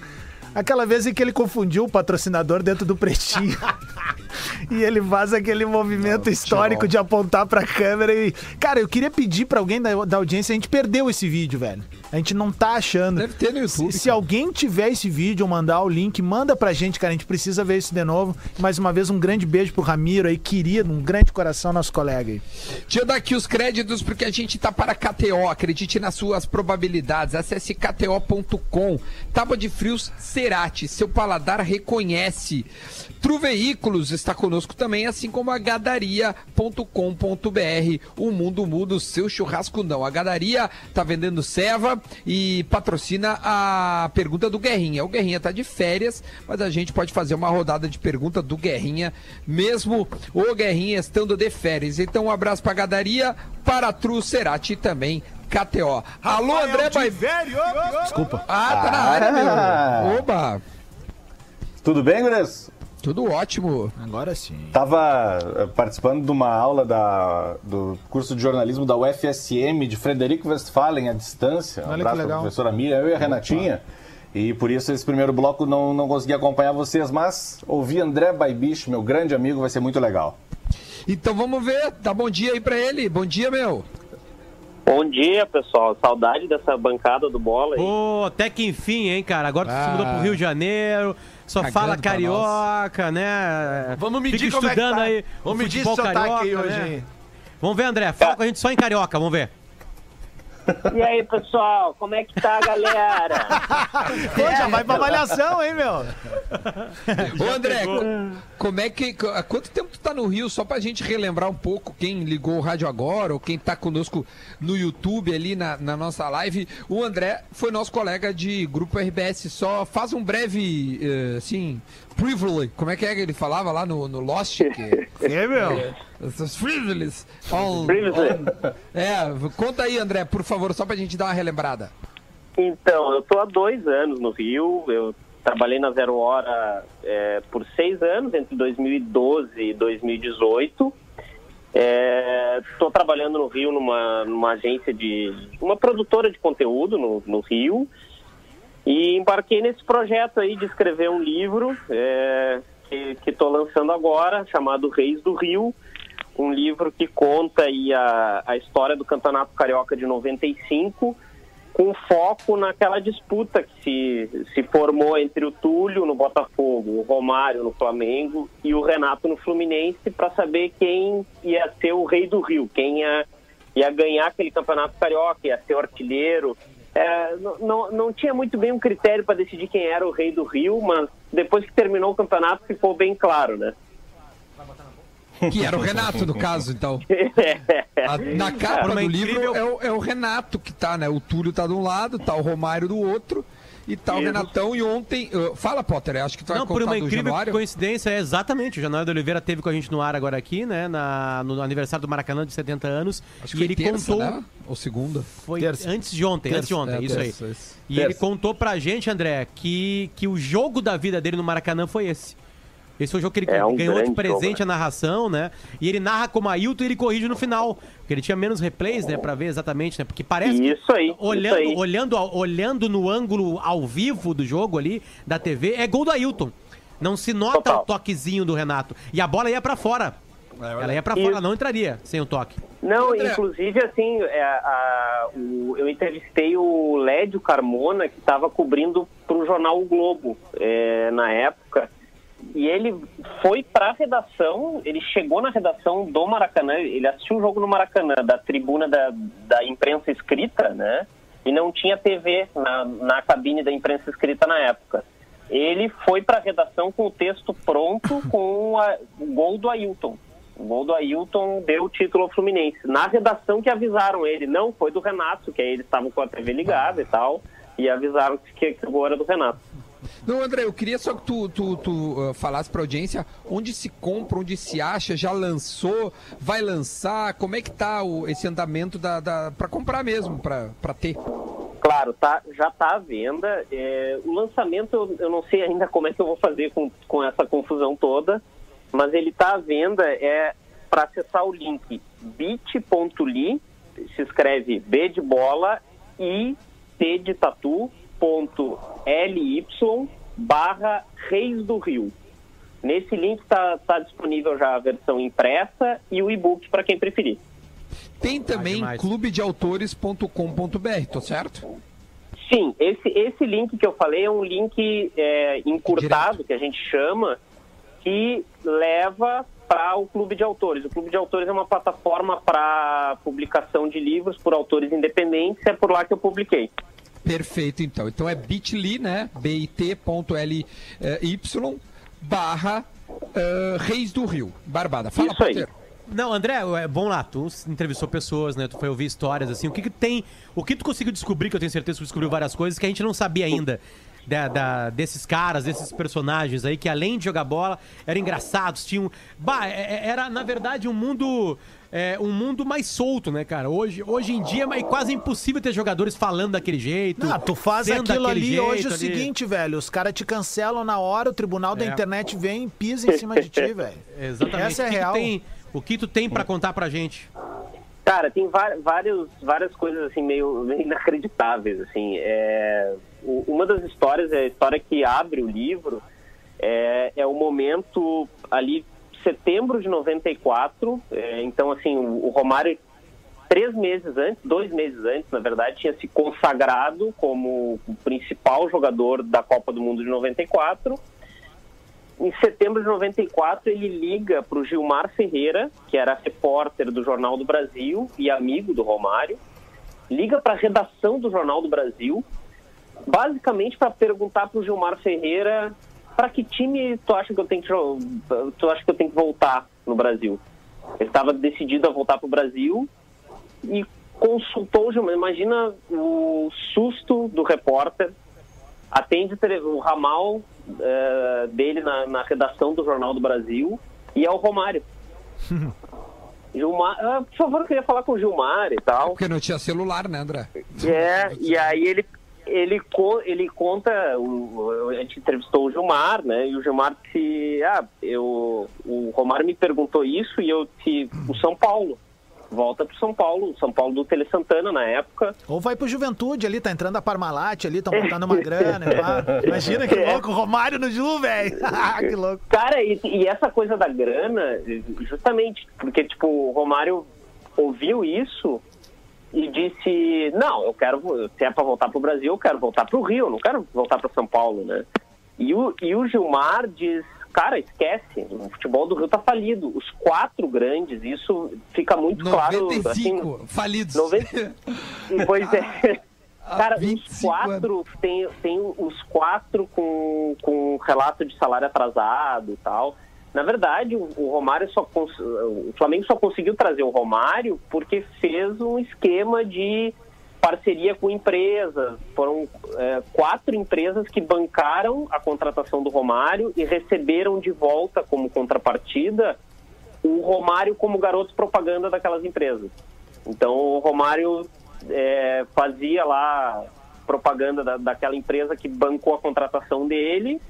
Aquela vez em que ele confundiu o patrocinador dentro do pretinho. e ele faz aquele movimento histórico de apontar pra câmera e. Cara, eu queria pedir pra alguém da, da audiência, a gente perdeu esse vídeo, velho. A gente não tá achando. Deve ter no YouTube, Se, se alguém tiver esse vídeo ou mandar o link, manda pra gente, cara. A gente precisa ver isso de novo. Mais uma vez, um grande beijo pro Ramiro aí, querido, um grande coração, nosso colega aí. Deixa eu dar aqui os créditos porque a gente tá para KTO. Acredite nas suas probabilidades. Acesse kto.com. Tábua de frios Cerati. Seu paladar reconhece. Tru Veículos está conosco também, assim como a gadaria.com.br. O mundo muda o seu churrasco não. A Gadaria tá vendendo ceva e patrocina a pergunta do Guerrinha. O Guerrinha tá de férias, mas a gente pode fazer uma rodada de pergunta do Guerrinha, mesmo o Guerrinha estando de férias. Então, um abraço pra Gadaria, para a Tru Cerati e também KTO. Alô, André Bai... Velho. Desculpa. Ah, tá na área, meu. Oba, Tudo bem, Gures? Tudo ótimo. Agora sim. Tava eh, participando de uma aula da, do curso de jornalismo da UFSM de Frederico Westphalen à distância. Um Olha que abraço legal. pra professora Miriam, eu e a Renatinha. E por isso esse primeiro bloco não, não consegui acompanhar vocês, mas ouvir André Baibicho, meu grande amigo, vai ser muito legal. Então vamos ver, dá bom dia aí pra ele. Bom dia, meu. Bom dia, pessoal. Saudade dessa bancada do bola aí. Pô, até que enfim, hein, cara? Agora tu se Ah. mudou pro Rio de Janeiro, só Cagando fala carioca, né? Vamos medir Fica como é que estudando tá. aí. Vamos o medir futebol esse sotaque aí carioca, hoje, né? hein? Vamos ver, André. Fala com a gente só em carioca, vamos ver. E aí, pessoal, como é que tá a galera? Pô, já vai pra avaliação, hein, meu? Ô André, co- como é que. Há quanto tempo tu tá no Rio? Só pra gente relembrar um pouco quem ligou o rádio agora, ou quem tá conosco no YouTube ali na, na nossa live. O André foi nosso colega de grupo RBS. Só faz um breve, assim, privilege. Como é que é que ele falava lá no, no Lost? Que, É, meu? Essas privileges. É, conta aí, André, por favor, só pra gente dar uma relembrada. Então, eu tô há dois anos no Rio. Eu trabalhei na Zero Hora é, por seis anos, entre 2012 e 2018. Estou trabalhando no Rio numa, numa agência de. uma produtora de conteúdo no, no Rio. E embarquei nesse projeto aí de escrever um livro é, que estou lançando agora, chamado Reis do Rio. Um livro que conta aí a, a história do Campeonato Carioca de 95, com foco naquela disputa que se, se formou entre o Túlio no Botafogo, o Romário no Flamengo e o Renato no Fluminense para saber quem ia ser o rei do Rio, quem ia, ia ganhar aquele campeonato carioca, ia ser o artilheiro. É, não, não, não tinha muito bem um critério para decidir quem era o rei do Rio, mas depois que terminou o campeonato ficou bem claro, né? Que era o Renato, no caso, então. A- na capa do livro é o, é o Renato que tá, né? O Túlio tá de um lado, tá o Romário do outro. E tá o Isso. Renatão. E ontem. uh, fala, Potter, acho que tu vai Não, por uma do incrível Januário. coincidência, é exatamente. O Januário de Oliveira teve com a gente no ar agora aqui, né? Na, no aniversário do Maracanã de 70 anos. Acho que e foi ele terça, contou. né? Ou segunda. Foi Terça. antes de ontem, antes de Terça, ontem, é, isso terça, aí. isso. E Terça. ele contou pra gente, André, que, que o jogo da vida dele no Maracanã foi esse. Esse foi o jogo que ele É um ganhou de presente jogo, a narração, né? E ele narra como Ailton e ele corrige no final. Porque ele tinha menos replays, né? Pra ver exatamente, né? Porque parece que Isso aí, olhando, isso aí. olhando, olhando no ângulo ao vivo do jogo ali, da TV, é gol do Ailton. Não se nota Total. o toquezinho do Renato. E a bola ia pra fora. Ela ia pra Isso. fora, não entraria sem o toque. Não, André. inclusive, assim, é, a- o- eu entrevistei o Lédio Carmona, que estava cobrindo para o jornal O Globo é, na época. E ele foi para a redação, ele chegou na redação do Maracanã, ele assistiu o jogo no Maracanã, da tribuna da, da imprensa escrita, né? E não tinha TV na, na cabine da imprensa escrita na época. Ele foi para a redação com o texto pronto com a- o gol do Ailton. O gol do Ailton deu o título ao Fluminense. Na redação que avisaram ele, não, foi do Renato, que aí eles estavam com a TV ligada e tal, e avisaram que, que o gol era do Renato. Não, André, eu queria só que tu, tu, tu uh, falasse pra audiência onde se compra, onde se acha, já lançou, vai lançar, como é que tá o, esse andamento da, da, pra comprar mesmo, pra ter. Claro, tá, já está à venda. É, o lançamento, eu, eu não sei ainda como é que eu vou fazer com, com essa confusão toda, mas ele está à venda. É para acessar o link bit.ly, se escreve B de bola e T de tatu, ponto LY barra Reis do Rio. Nesse link está tá disponível já a versão impressa e o e-book para quem preferir. Tem também demais. clubedeautores.com.br, tô certo? Sim, esse, esse link que eu falei é um link é, encurtado, que a gente chama, que leva para o Clube de Autores. O Clube de Autores é uma plataforma para publicação de livros por autores independentes, é por lá que eu publiquei. Perfeito, então. Então é bit.ly, né? bit.ly barra eh, Reis do Rio. Barbada. Fala, Isso aí. Potter. Não, André, é bom lá, tu entrevistou pessoas, né? Tu foi ouvir histórias, assim. O que que tem. O que tu conseguiu descobrir, que eu tenho certeza que tu descobriu várias coisas que a gente não sabia ainda. Da, da- desses caras, desses personagens aí, que além de jogar bola, eram engraçados, tinham. Bah, é- é- era, na verdade, um mundo. É, um mundo mais solto, né, cara? Hoje, hoje em dia é quase impossível ter jogadores falando daquele jeito. Não, tu faz aquilo ali jeito hoje é o ali. seguinte, velho. Os caras te cancelam na hora, o tribunal da É. internet vem e pisa em cima de ti, velho. Exatamente. Essa é o que que real. tem- o que tu tem pra contar pra gente? Cara, tem vários, várias coisas assim meio, meio inacreditáveis. Assim, é, uma das histórias é a história que abre o livro. É, é o momento ali setembro de 94. É, então, assim, o, o Romário três meses antes, dois meses antes, na verdade, tinha se consagrado como o principal jogador da Copa do Mundo de 94. Em setembro de 94, ele liga para o Gilmar Ferreira, que era repórter do Jornal do Brasil e amigo do Romário, liga para a redação do Jornal do Brasil, basicamente para perguntar para o Gilmar Ferreira para que time tu acha que eu tenho que tu acha que eu tenho que voltar no Brasil. Ele estava decidido a voltar para o Brasil e consultou o Gilmar. Imagina o susto do repórter atende o ramal eh, dele na, na redação do Jornal do Brasil e é o Romário. Gilmar, ah, por favor, eu queria falar com o Gilmar e tal. Porque não tinha celular, né, André? É, e aí ele, ele, ele conta, o- a gente entrevistou o Gilmar, né? E o Gilmar disse, ah, eu, o Romário me perguntou isso e eu disse, o São Paulo. Volta pro São Paulo, o São Paulo do Tele Santana na época. Ou vai pro Juventude ali, tá entrando a Parmalat ali, tão botando uma grana. Imagina que louco, Romário no Ju, velho. que louco. Cara, e, e essa coisa da grana, justamente porque, tipo, o Romário ouviu isso e disse, não, eu quero, se é pra voltar pro Brasil, eu quero voltar pro Rio, eu não quero voltar para São Paulo, né? E o, e o Gilmar diz, cara, esquece, o futebol do Rio tá falido. Os quatro grandes, isso fica muito claro. 95 Assim, falidos. 90... Pois é. Cara, os 25 quatro, tem, tem os quatro com, com relato de salário atrasado e tal. Na verdade, o, Romário só cons- o Flamengo só conseguiu trazer o Romário porque fez um esquema de parceria com empresas. Foram é, quatro empresas que bancaram a contratação do Romário e receberam de volta como contrapartida o Romário como garoto propaganda daquelas empresas. Então o Romário é, fazia lá propaganda da, daquela empresa que bancou a contratação dele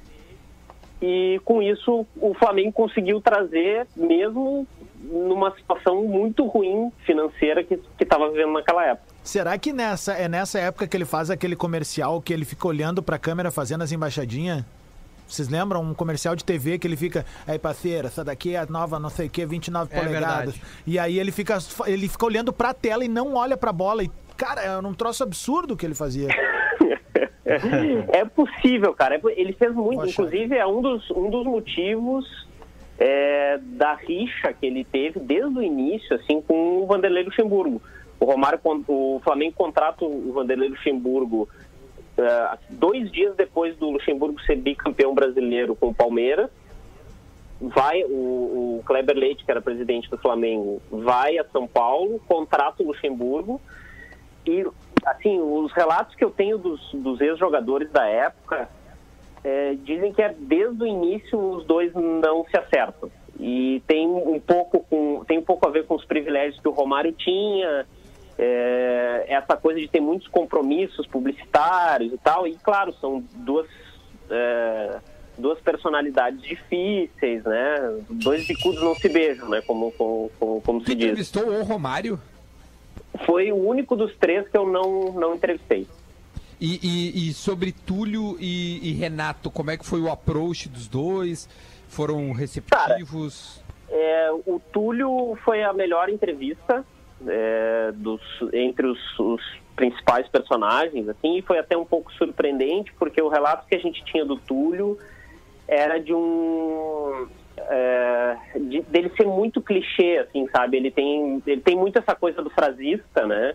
e com isso o Flamengo conseguiu trazer mesmo numa situação muito ruim financeira que estava vivendo naquela época. Será que nessa, é nessa época que ele faz aquele comercial que ele fica olhando pra câmera fazendo as embaixadinhas? Vocês lembram? Um comercial de TV que ele fica, aí parceiro, essa daqui é a nova não sei o que, 29 É polegadas. verdade. E aí ele fica, ele fica olhando pra tela e não olha pra bola. E, cara, é um troço absurdo que ele fazia. É possível, cara. É Ele fez muito. Poxa. Inclusive, é um dos, um dos motivos é, da rixa que ele teve desde o início, assim, com o Vanderlei Luxemburgo. O Romário, o Flamengo contrata o Vanderlei Luxemburgo é, dois dias depois do Luxemburgo ser bicampeão brasileiro com o Palmeiras. Vai o, o Kleber Leite, que era presidente do Flamengo, vai a São Paulo, contrata o Luxemburgo e assim os relatos que eu tenho dos, dos ex-jogadores da época é, dizem que é desde o início os dois não se acertam. E tem um pouco com tem um pouco a ver com os privilégios que o Romário tinha é, essa coisa de ter muitos compromissos publicitários e tal. E claro são duas é, duas personalidades difíceis né? Dois bicudos não se beijam né? Como como, como, como se diz. entrevistou o Romário? Foi o único dos três que eu não, não entrevistei. E, e- e sobre Túlio e, e Renato, como é que foi o approach dos dois? Foram receptivos? É, o Túlio foi a melhor entrevista é, dos, entre os, os principais personagens, assim, e foi até um pouco surpreendente, porque o relato que a gente tinha do Túlio era de um é, de- dele ser muito clichê, assim, sabe? Ele tem, ele tem muito essa coisa do frasista, né?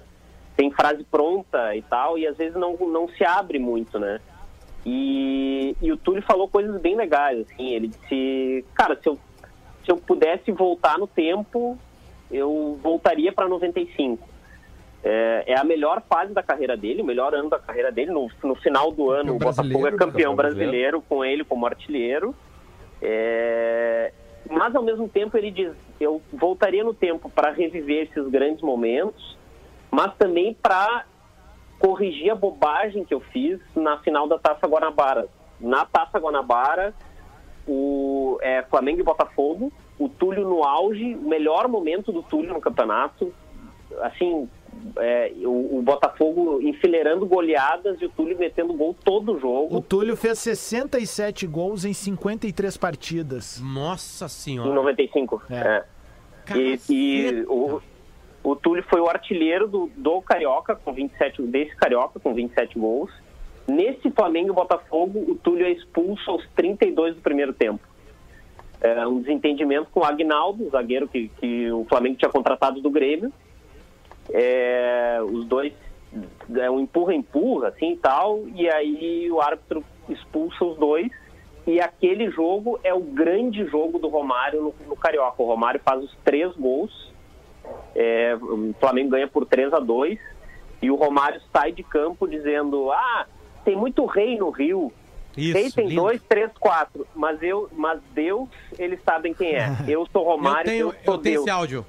Tem frase pronta e tal, e às vezes não, não se abre muito, né? E, e o Túlio falou coisas bem legais, assim, ele disse, cara, se eu, se eu pudesse voltar no tempo, eu voltaria para 95. É, é a melhor fase da carreira dele, o melhor ano da carreira dele. No, no final do ano, o Botafogo é brasileiro, campeão campeão brasileiro com ele como artilheiro. É, mas ao mesmo tempo ele diz: eu voltaria no tempo para reviver esses grandes momentos, mas também para corrigir a bobagem que eu fiz na final da Taça Guanabara. Na Taça Guanabara, o é, Flamengo e Botafogo, o Túlio no auge, o melhor momento do Túlio no campeonato, assim, é, o, o Botafogo enfileirando goleadas e o Túlio metendo gol todo o jogo. O Túlio fez 67 gols em 53 partidas. Nossa Em senhora. 95. É. É. E, e o, o Túlio foi o artilheiro do, do Carioca, com 27, desse Carioca, com 27 gols. Nesse Flamengo e Botafogo, o Túlio é expulso aos 32 do primeiro tempo. É um desentendimento com o Agnaldo, o zagueiro que, que o Flamengo tinha contratado do Grêmio. É, os dois é um empurra-empurra, assim e tal, e aí o árbitro expulsa os dois. E aquele jogo é o grande jogo do Romário no, no Carioca. O Romário faz os três gols, é, o Flamengo ganha por 3 a 2 e o Romário sai de campo dizendo: Ah, tem muito rei no Rio. Isso, rei tem lindo. dois, três, quatro, mas eu, mas Deus, eles sabem quem é. Eu sou Romário, Eu tenho, eu sou eu tenho Deus. esse áudio.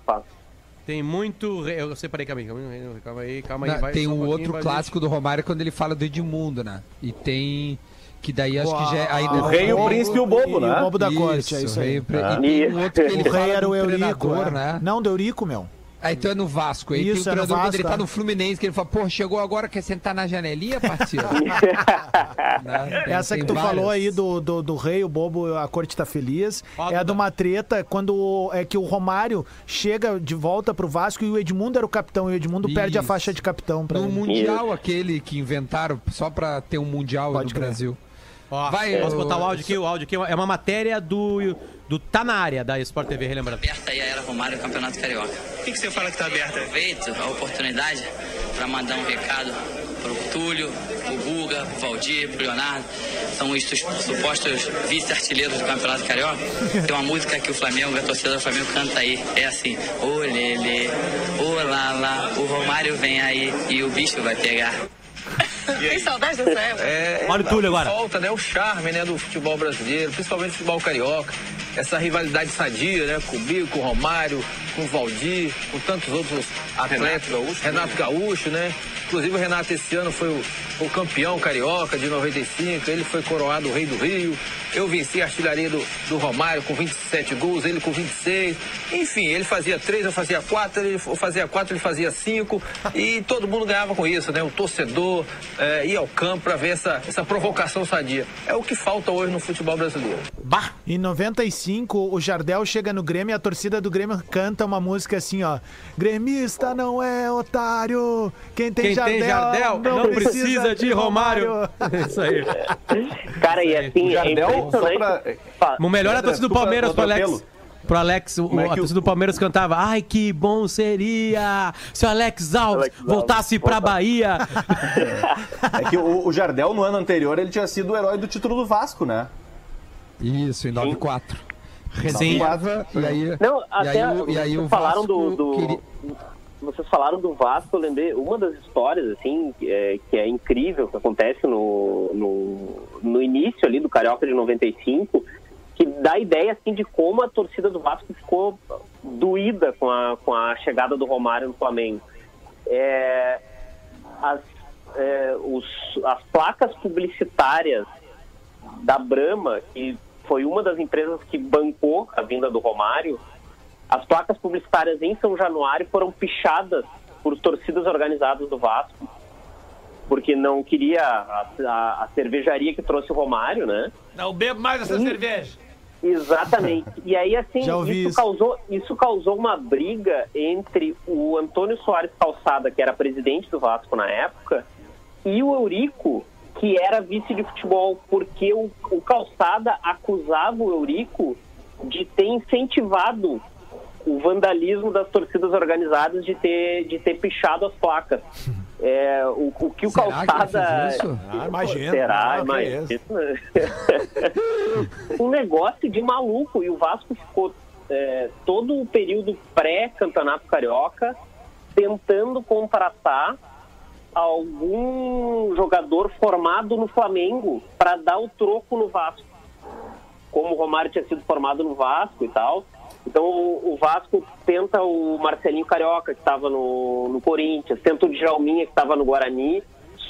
Tem muito. Eu separei, calma aí, calma aí, calma aí, calma aí. Não, vai, tem um pouquinho, outro clássico do Romário quando ele fala do Edmundo, né? E tem. Que daí acho que já é. Aí O rei, o príncipe e o bobo, E o né? bobo da corte, é isso rei, aí. pre- Ah. E tem um outro que ele O rei era o Eurico, treinador, é. né? Não, do Eurico, meu. Aí tu é no Vasco. Aí Isso, tem é o no treinador quando ele Vasco, tá é. no Fluminense, que ele fala, pô, chegou agora, quer sentar na janelinha, parceiro? Tem- Essa que tu falou várias. aí do, do, do rei, o bobo, a corte tá feliz. É de uma treta quando é que o Romário chega de volta pro Vasco e o Edmundo era o capitão. E o Edmundo perde a Isso. faixa de capitão pra No ele. Mundial, aquele que inventaram só pra ter um Mundial Pode no crer. Brasil. Ó, Vai, posso ô, botar o áudio aqui? O áudio aqui é uma matéria do, do Tá na área da Sport TV, relembrando. aberta aí a Era Romário Campeonato Carioca. O que, que você fala que tá aberta? Aproveito a oportunidade para mandar um recado pro Túlio, pro Guga, Guga, pro Valdir, pro Leonardo. São os sus- supostos vice-artilheiros do Campeonato Carioca. Tem uma música que o Flamengo, a torcida do Flamengo canta aí. É assim, ô lele, ô lá, o Romário vem aí e o bicho vai pegar. Tem saudade dessa época? É, Olha o Túlio agora. Falta, né? O charme, né, do futebol brasileiro, principalmente do futebol carioca. Essa rivalidade sadia, né? Com o Bico, com o Romário, com o Valdir, com tantos outros atletas. Renato Gaúcho, né? Inclusive o Renato esse ano foi o, o campeão carioca de 95, ele foi coroado o rei do Rio. Eu venci a artilharia do, do Romário com 27 gols, ele com 26. Enfim, ele fazia três, eu fazia quatro, ele fazia quatro, ele fazia cinco. E todo mundo ganhava com isso, né? O torcedor eh, ia ao campo para ver essa, essa provocação sadia. É o que falta hoje no futebol brasileiro. Em 95, o Jardel chega no Grêmio e a torcida do Grêmio canta uma música assim, ó. Gremista não é otário. Quem tem, Quem Jardel, tem Jardel não precisa de Romário. Isso aí. Cara, e assim, é Jardel, impressionante. só pra- Fa- O melhor é a torcida do Palmeiras pro Alex. Pro Alex, o, é a que o- torcida do Palmeiras cantava Ai, que bom seria se o Alex Alves Alex Alves voltasse pra volta- Bahia. É que o, o Jardel, no ano anterior, ele tinha sido o herói do título do Vasco, né? Isso, em 9-4. Sim. Reserva, e aí... Não, e até aí, o- e aí o falaram do, Vasco do- queria- vocês falaram do Vasco, eu lembrei uma das histórias assim que é, que é incrível que acontece no, no, no início ali do Carioca de 95, que dá ideia assim de como a torcida do Vasco ficou doída com a, com a chegada do Romário no Flamengo. É, as, é, os, as placas publicitárias da Brahma, que foi uma das empresas que bancou a vinda do Romário, as placas publicitárias em São Januário foram pichadas por torcidas organizadas do Vasco, porque não queria a, a- a cervejaria que trouxe o Romário, né? Não bebo mais essa Ih. cerveja. Exatamente. E aí, assim, Já ouvi isso, isso. Causou, isso causou uma briga entre o Antônio Soares Calçada, que era presidente do Vasco na época, e o Eurico, que era vice de futebol, porque o, o Calçada acusava o Eurico de ter incentivado o vandalismo das torcidas organizadas de ter, de ter pichado as placas. É, o, o que o Será que Calçada. fez isso? Ah, imagina. Será? Ah, que Imagina. isso. um negócio de maluco. E o Vasco ficou é, todo o período pré-campeonato carioca tentando contratar algum jogador formado no Flamengo para dar o troco no Vasco. Como o Romário tinha sido formado no Vasco e tal. Então o, o Vasco tenta o Marcelinho Carioca, que estava no, no Corinthians, tenta o Djalminha, que estava no Guarani,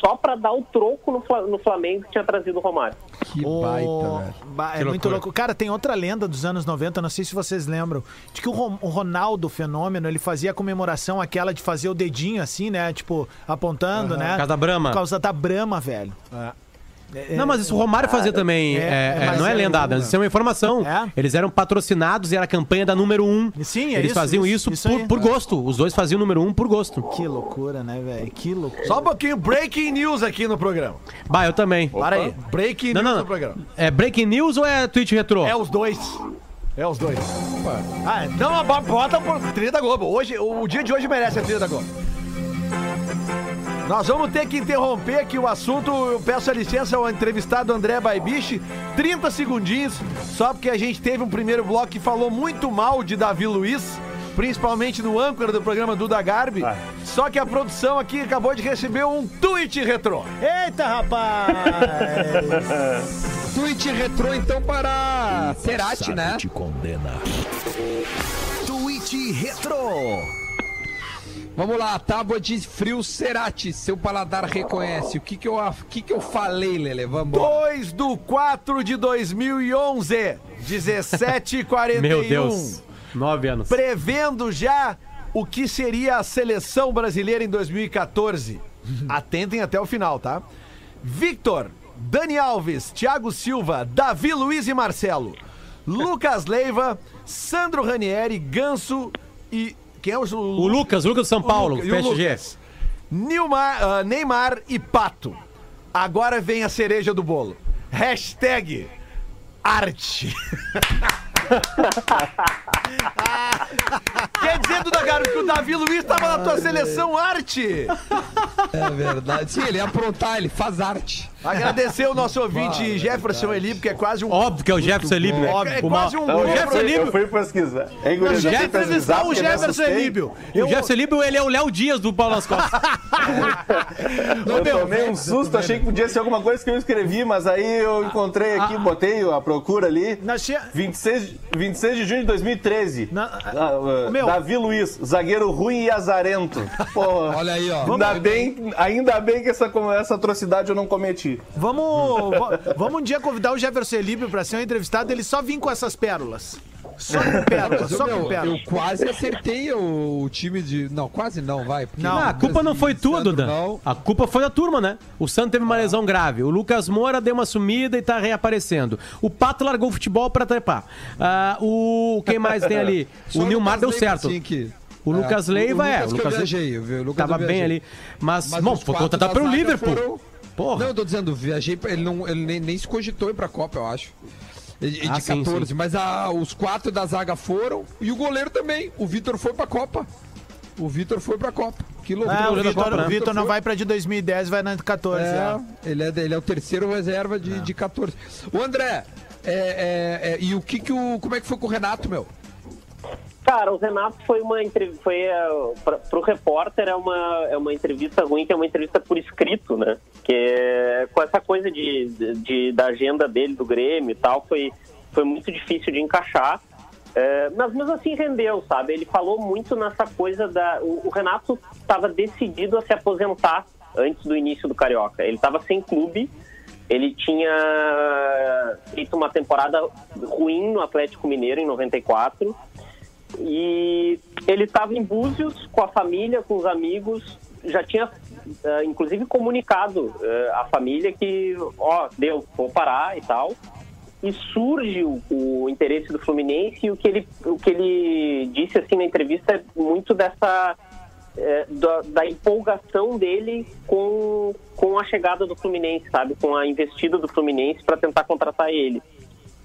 só para dar o troco no, no Flamengo que tinha trazido o Romário. Que O- baita, velho. Ba- é Que muito louco. Cara, tem outra lenda dos anos 90, não sei se vocês lembram, de que o, o Ronaldo Fenômeno, ele fazia a comemoração aquela de fazer o dedinho assim, né? Tipo, apontando, né? Por causa da Brahma. Por causa da Brama, velho. É, Não, mas isso o Romário fazia também. é, é, é, é, mas não é é lenda, lenda. isso é uma informação. É? Eles eram patrocinados e era a campanha da número um. Sim, é Eles isso, faziam isso, isso, isso por, por gosto. Os dois faziam o número um por gosto. Que loucura, né, velho? Que loucura. Só um pouquinho, breaking news aqui no programa. Bah, eu também. Para aí, breaking Não, news não, no programa. É breaking news ou é tweet retrô? É os dois. É os dois. Ah, não, bo- bota por trilha da Globo. Hoje, o dia de hoje merece a trilha da Globo. Nós vamos ter que interromper aqui o assunto. Eu peço a licença ao entrevistado André Baibiche. 30 segundinhos, só porque a gente teve um primeiro bloco que falou muito mal de Davi Luiz, principalmente no âncora do programa Duda Garbi. Só que a produção aqui acabou de receber um tweet retrô. Eita, rapaz! Tweet retrô, então, para Cerati, né? te condena. Tweet Retro. Vamos lá, tábua de frio Cerati, seu paladar reconhece. O que que eu, o que que eu falei, Lele? Vamos embora. 2 do 4 de 2011, 17h41. Meu Deus. Nove anos. Prevendo já o que seria a seleção brasileira em 2014. Atentem até o final, tá? Victor, Dani Alves, Thiago Silva, Davi Luiz e Marcelo, Lucas Leiva, Sandro Ranieri, Ganso e. Quem é o, O Lucas, o Lucas do São Paulo, o PSG. Nilmar, ah, Neymar e Pato. Agora vem a cereja do bolo. Hashtag arte. Quer dizer, Duda Garbi, que o Davi Luiz tava na tua seleção arte? É verdade. Sim, ele ia aprontar, ele faz arte. Agradecer o nosso ouvinte Jefferson Eli, porque é quase um. Óbvio que é o Jefferson Elíbio, né? Óbvio, é quase um Não, gol. eu, Jefferson Líbio. eu fui pesquisar. Hein, Nós já entrevistar o Jefferson. Elíbio. O Jefferson Elíbio, ele é o Léo Dias do Paulo nas Costas. Eu tomei um susto, achei que podia ser alguma coisa que eu escrevi, mas aí eu encontrei aqui, botei a procura ali. Nós tinha- 26, 26 de junho de 2013. Na- Ah, ah, Meu. Davi Luiz, zagueiro ruim e azarento. Porra. Olha aí, ó. Ainda bem, ainda bem que essa, essa atrocidade eu não cometi. Vamos, va- vamos um dia convidar o Jefferson Elíbio pra ser um entrevistado, ele só vir com essas pérolas. Só com Mas, só com pérolas. eu quase acertei o, o time de. Não, quase não, vai. porque Não, a culpa não foi tua, Sandro, Duda. não. A culpa foi da turma, né? O Santos teve uma lesão grave. O Lucas Moura deu uma sumida e tá reaparecendo. O Pato largou o futebol pra trepar. Ah, o. Quem mais tem ali? Só o Nilmar Lucas deu Leiva, certo. assim, que- O Lucas É, Leiva o é. Lucas O que eu Lucas viajei, eu vi, o Lucas tava eu bem viajei. ali. Mas, Mas bom, os foi quatro contratado da pelo zaga Liverpool. foram- Porra. Não, eu tô dizendo, viajei pra ele, não, ele nem, nem se cogitou ir pra Copa, eu acho. E- e Ah, de sim, 14, sim. mas a- os quatro da zaga foram e o goleiro também. O Vitor foi pra Copa. O Vitor foi pra Copa. Que loucura. Ah, o Vitor, né? não vai pra de 2010, vai na de 14. É, ele é, ele é o terceiro reserva de, de 14. O André, é, é, é, e o que que o. Como é que foi com o Renato, meu? Cara, o Renato foi uma entrevista, foi uh, pra, pro repórter é uma, é uma entrevista ruim, que é uma entrevista por escrito, né? Que é, com essa coisa de- de- da agenda dele, do Grêmio e tal, foi, foi muito difícil de encaixar. É, mas mesmo assim rendeu, sabe? Ele falou muito nessa coisa da. O, o Renato estava decidido a se aposentar antes do início do Carioca. Ele estava sem clube, ele tinha feito uma temporada ruim no Atlético Mineiro em 94. E ele estava em Búzios com a família, com os amigos, já tinha eh, inclusive comunicado eh, à família que, ó, deu, vou parar e tal. E surge o, o interesse do Fluminense e o que ele, o que ele disse assim na entrevista é muito dessa eh, da, da empolgação dele com, com a chegada do Fluminense, sabe? Com a investida do Fluminense para tentar contratar ele.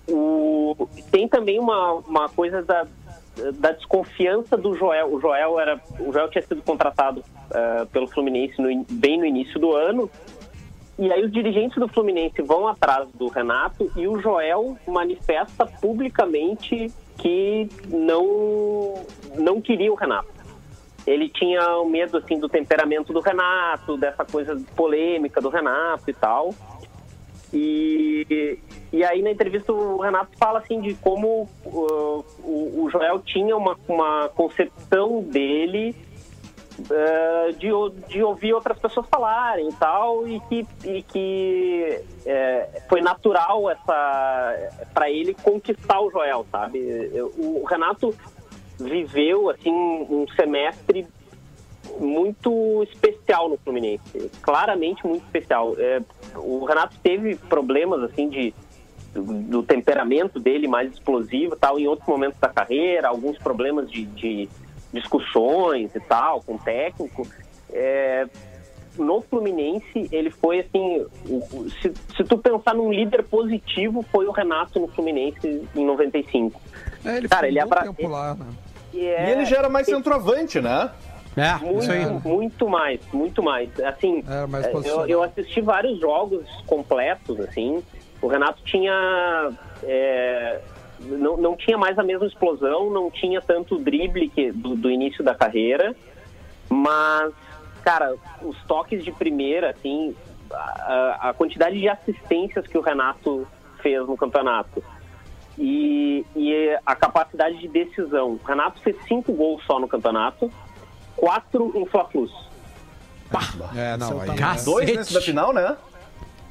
O, tem também uma, uma coisa da, da desconfiança do Joel. O Joel era, o Joel tinha sido contratado eh, pelo Fluminense no bem no início do ano. E aí os dirigentes do Fluminense vão atrás do Renato e o Joel manifesta publicamente que não não queria o Renato. Ele tinha o medo assim do temperamento do Renato, dessa coisa polêmica do Renato e tal. E, e aí na entrevista o Renato fala assim de como uh, o, o Joel tinha uma, uma concepção dele uh, de, de ouvir outras pessoas falarem e tal, e que, e que é, foi natural essa para ele conquistar o Joel, sabe? O, o Renato viveu assim um semestre muito especial no Fluminense, claramente muito especial. É, o Renato teve problemas assim de do, temperamento dele mais explosivo, tal, em outros momentos da carreira, alguns problemas de, de discussões e tal com o técnico. É, no Fluminense, ele foi assim. se, se tu pensar num líder positivo, foi o Renato no Fluminense em 95. É, ele Cara, ele um abra- tempo lá, né? E, é- E ele já era mais centroavante, né? É, muito, muito mais, muito mais. Assim, mais eh, eu, eu assisti vários jogos completos, assim. O Renato tinha. eh, não, não tinha mais a mesma explosão, não tinha tanto drible que, do, do início da carreira, mas, cara, os toques de primeira, assim, a, a quantidade de assistências que o Renato fez no campeonato e, e a capacidade de decisão. O Renato fez cinco gols só no campeonato, quatro em Fla-Flus. É, não, aí, Cacete. Dois nesse da final, né?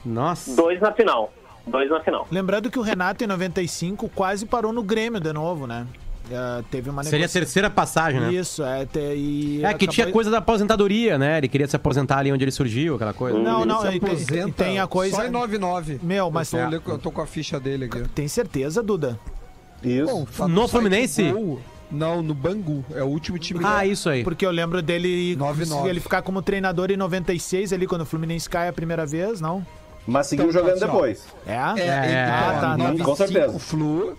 Nossa. Dois na final. Dois na final. Lembrando que o Renato, em 95, quase parou no Grêmio de novo, né? É, teve uma Seria a terceira passagem, né? Isso, é. te- e É, que tinha coisa da aposentadoria, né? Ele queria se aposentar ali onde ele surgiu, aquela coisa. Não, Ele não, se tem, aposenta e tem a coisa. Só em 99. Meu, mas eu, é. tô, eu tô com a ficha dele aqui. Tem certeza, Duda? Isso. Bom, tá No site Fluminense? Gol. Não, no Bangu. É o último time Ah, isso aí. Porque eu lembro dele 9-9. ele ficar como treinador em 96, ali, quando o Fluminense cai a primeira vez, não? Mas seguiu Então, jogando assim, depois. É? É, É, então, ah, tá, ó, não, 95 com certeza. Flu,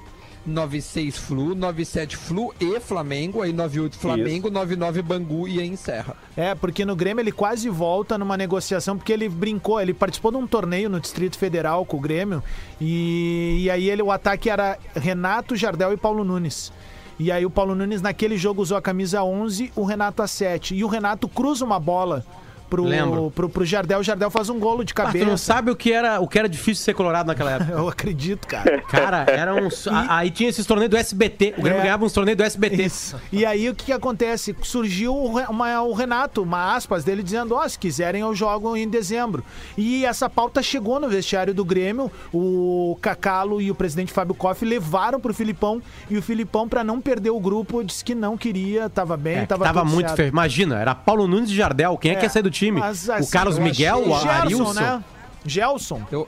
96 Flu, 97 Flu e Flamengo, aí 98 Flamengo, 99 Bangu e aí encerra. É, porque no Grêmio ele quase volta numa negociação, porque ele brincou, ele participou de um torneio no Distrito Federal com o Grêmio, e, e aí ele, o ataque era Renato, Jardel e Paulo Nunes. E aí o Paulo Nunes naquele jogo usou a camisa 11, o Renato a 7. E o Renato cruza uma bola pro, Lembro. pro, pro Jardel, o Jardel faz um golo de Ah, cabeça. tu não sabe o que era, o que era difícil ser colorado naquela época. Eu acredito, cara. Cara, era um. a- Aí tinha esses torneios do SBT. O Grêmio É. ganhava uns torneios do SBT. Isso. E aí o que, que acontece? Surgiu uma- o Renato, uma aspas dele dizendo: Ó, se quiserem eu jogo em dezembro. E essa pauta chegou no vestiário do Grêmio. O Cacalo e o presidente Fábio Koff levaram pro Filipão. E o Filipão, pra não perder o grupo, disse que não queria, tava bem, É, tava, tava muito. Imagina, era Paulo Nunes e Jardel. Quem é, que ia sair do time? Mas, o assim, Carlos eu Miguel, achei- o Gerson, Arilson. né? Gelson. Eu,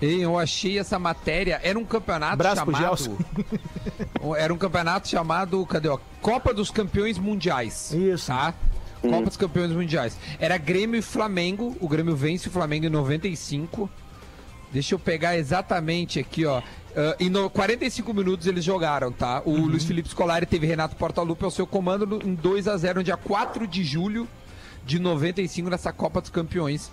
eu achei essa matéria. Era um campeonato Abraço pro chamado. Era um campeonato chamado. Cadê? Ó, Copa dos Campeões Mundiais. Isso. Tá? Copa dos Campeões Mundiais. Era Grêmio e Flamengo. O Grêmio vence o Flamengo em 95. Deixa eu pegar exatamente aqui, ó. Ah, em no- 45 minutos eles jogaram, tá? O Luiz Felipe Scolari teve Renato Portaluppi ao seu comando no- em 2 a 0 no dia 4 de julho de 95 nessa Copa dos Campeões.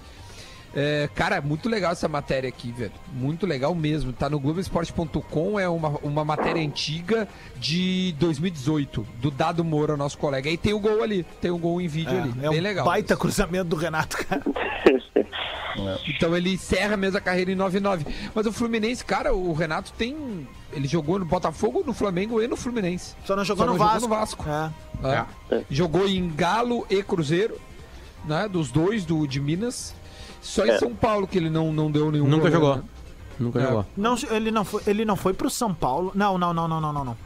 É, cara, muito legal essa matéria aqui, velho. Muito legal mesmo. Tá no Globoesporte.com, é uma, uma matéria antiga de 2018, do Dado Moura, nosso colega. Aí tem o gol ali, tem o gol em vídeo ali. É Bem um legal. baita cruzamento do Renato, cara. Então ele encerra mesmo a carreira em 9-9. Mas o Fluminense, cara, o Renato tem. Ele jogou no Botafogo, no Flamengo e no Fluminense. Só não jogou Só no não Vasco. jogou no Vasco. É. É. Jogou em Galo e Cruzeiro, né? Dos dois, do de Minas. Só em É. São Paulo que ele não, não deu nenhum. Nunca gol, jogou. né? Nunca É. jogou. Não, ele não foi, ele não foi pro São Paulo. Não, não, não, não, não, não, não.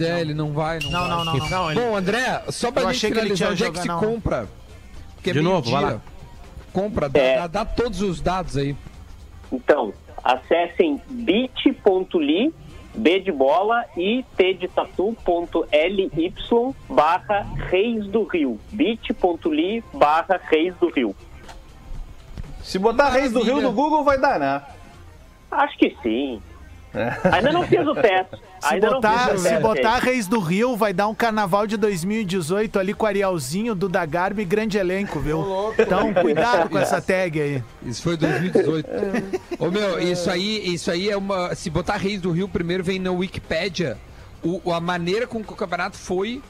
É, ele não vai, não, Não, vai. não, não, não. Não, ele- Bom, André, só pra Eu gente que finalizar, tinha onde é que se não. compra? Porque é De novo, meio-dia. vai lá. Compra, dá, É. dá- dá todos os dados aí. Então, acessem bit.ly, B de bola e T de tatu.ly barra Reis do Rio. bit.ly barra Reis do Rio. Se botar Reis do Rio no Google vai dar, né? Acho que sim. Ainda não fiz o teste. Se Ainda botar, não fiz o se teste. botar Reis do Rio, vai dar um carnaval de 2018 ali com Arielzinho, Duda Garbi e grande elenco, viu? Então, cuidado com essa tag aí. Isso foi 2018. Ô meu, isso aí, isso aí é uma. Se botar Reis do Rio primeiro, vem na Wikipédia o, a maneira com que o campeonato foi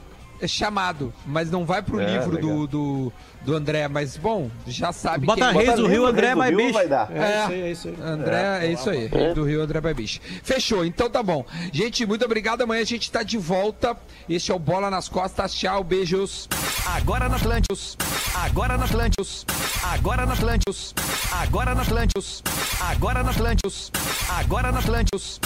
chamado. Mas não vai pro É, livro legal. do, do, do André. Mas bom, já sabe Bota quem- Reis do Rio, André Reis do vai Rio bicho. vai dar. É, isso aí, é isso aí. André, é, isso aí. Reis do Rio, André Babiche. Fechou, então tá bom. Gente, muito obrigado. Amanhã a gente tá de volta. Este é o Bola nas Costas. Tchau, beijos. Agora na Atlânticos. Agora na Atlânticos. Agora na Atlânticos. Agora na Atlânticos. Agora na Atlânticos. Agora na Atlânticos.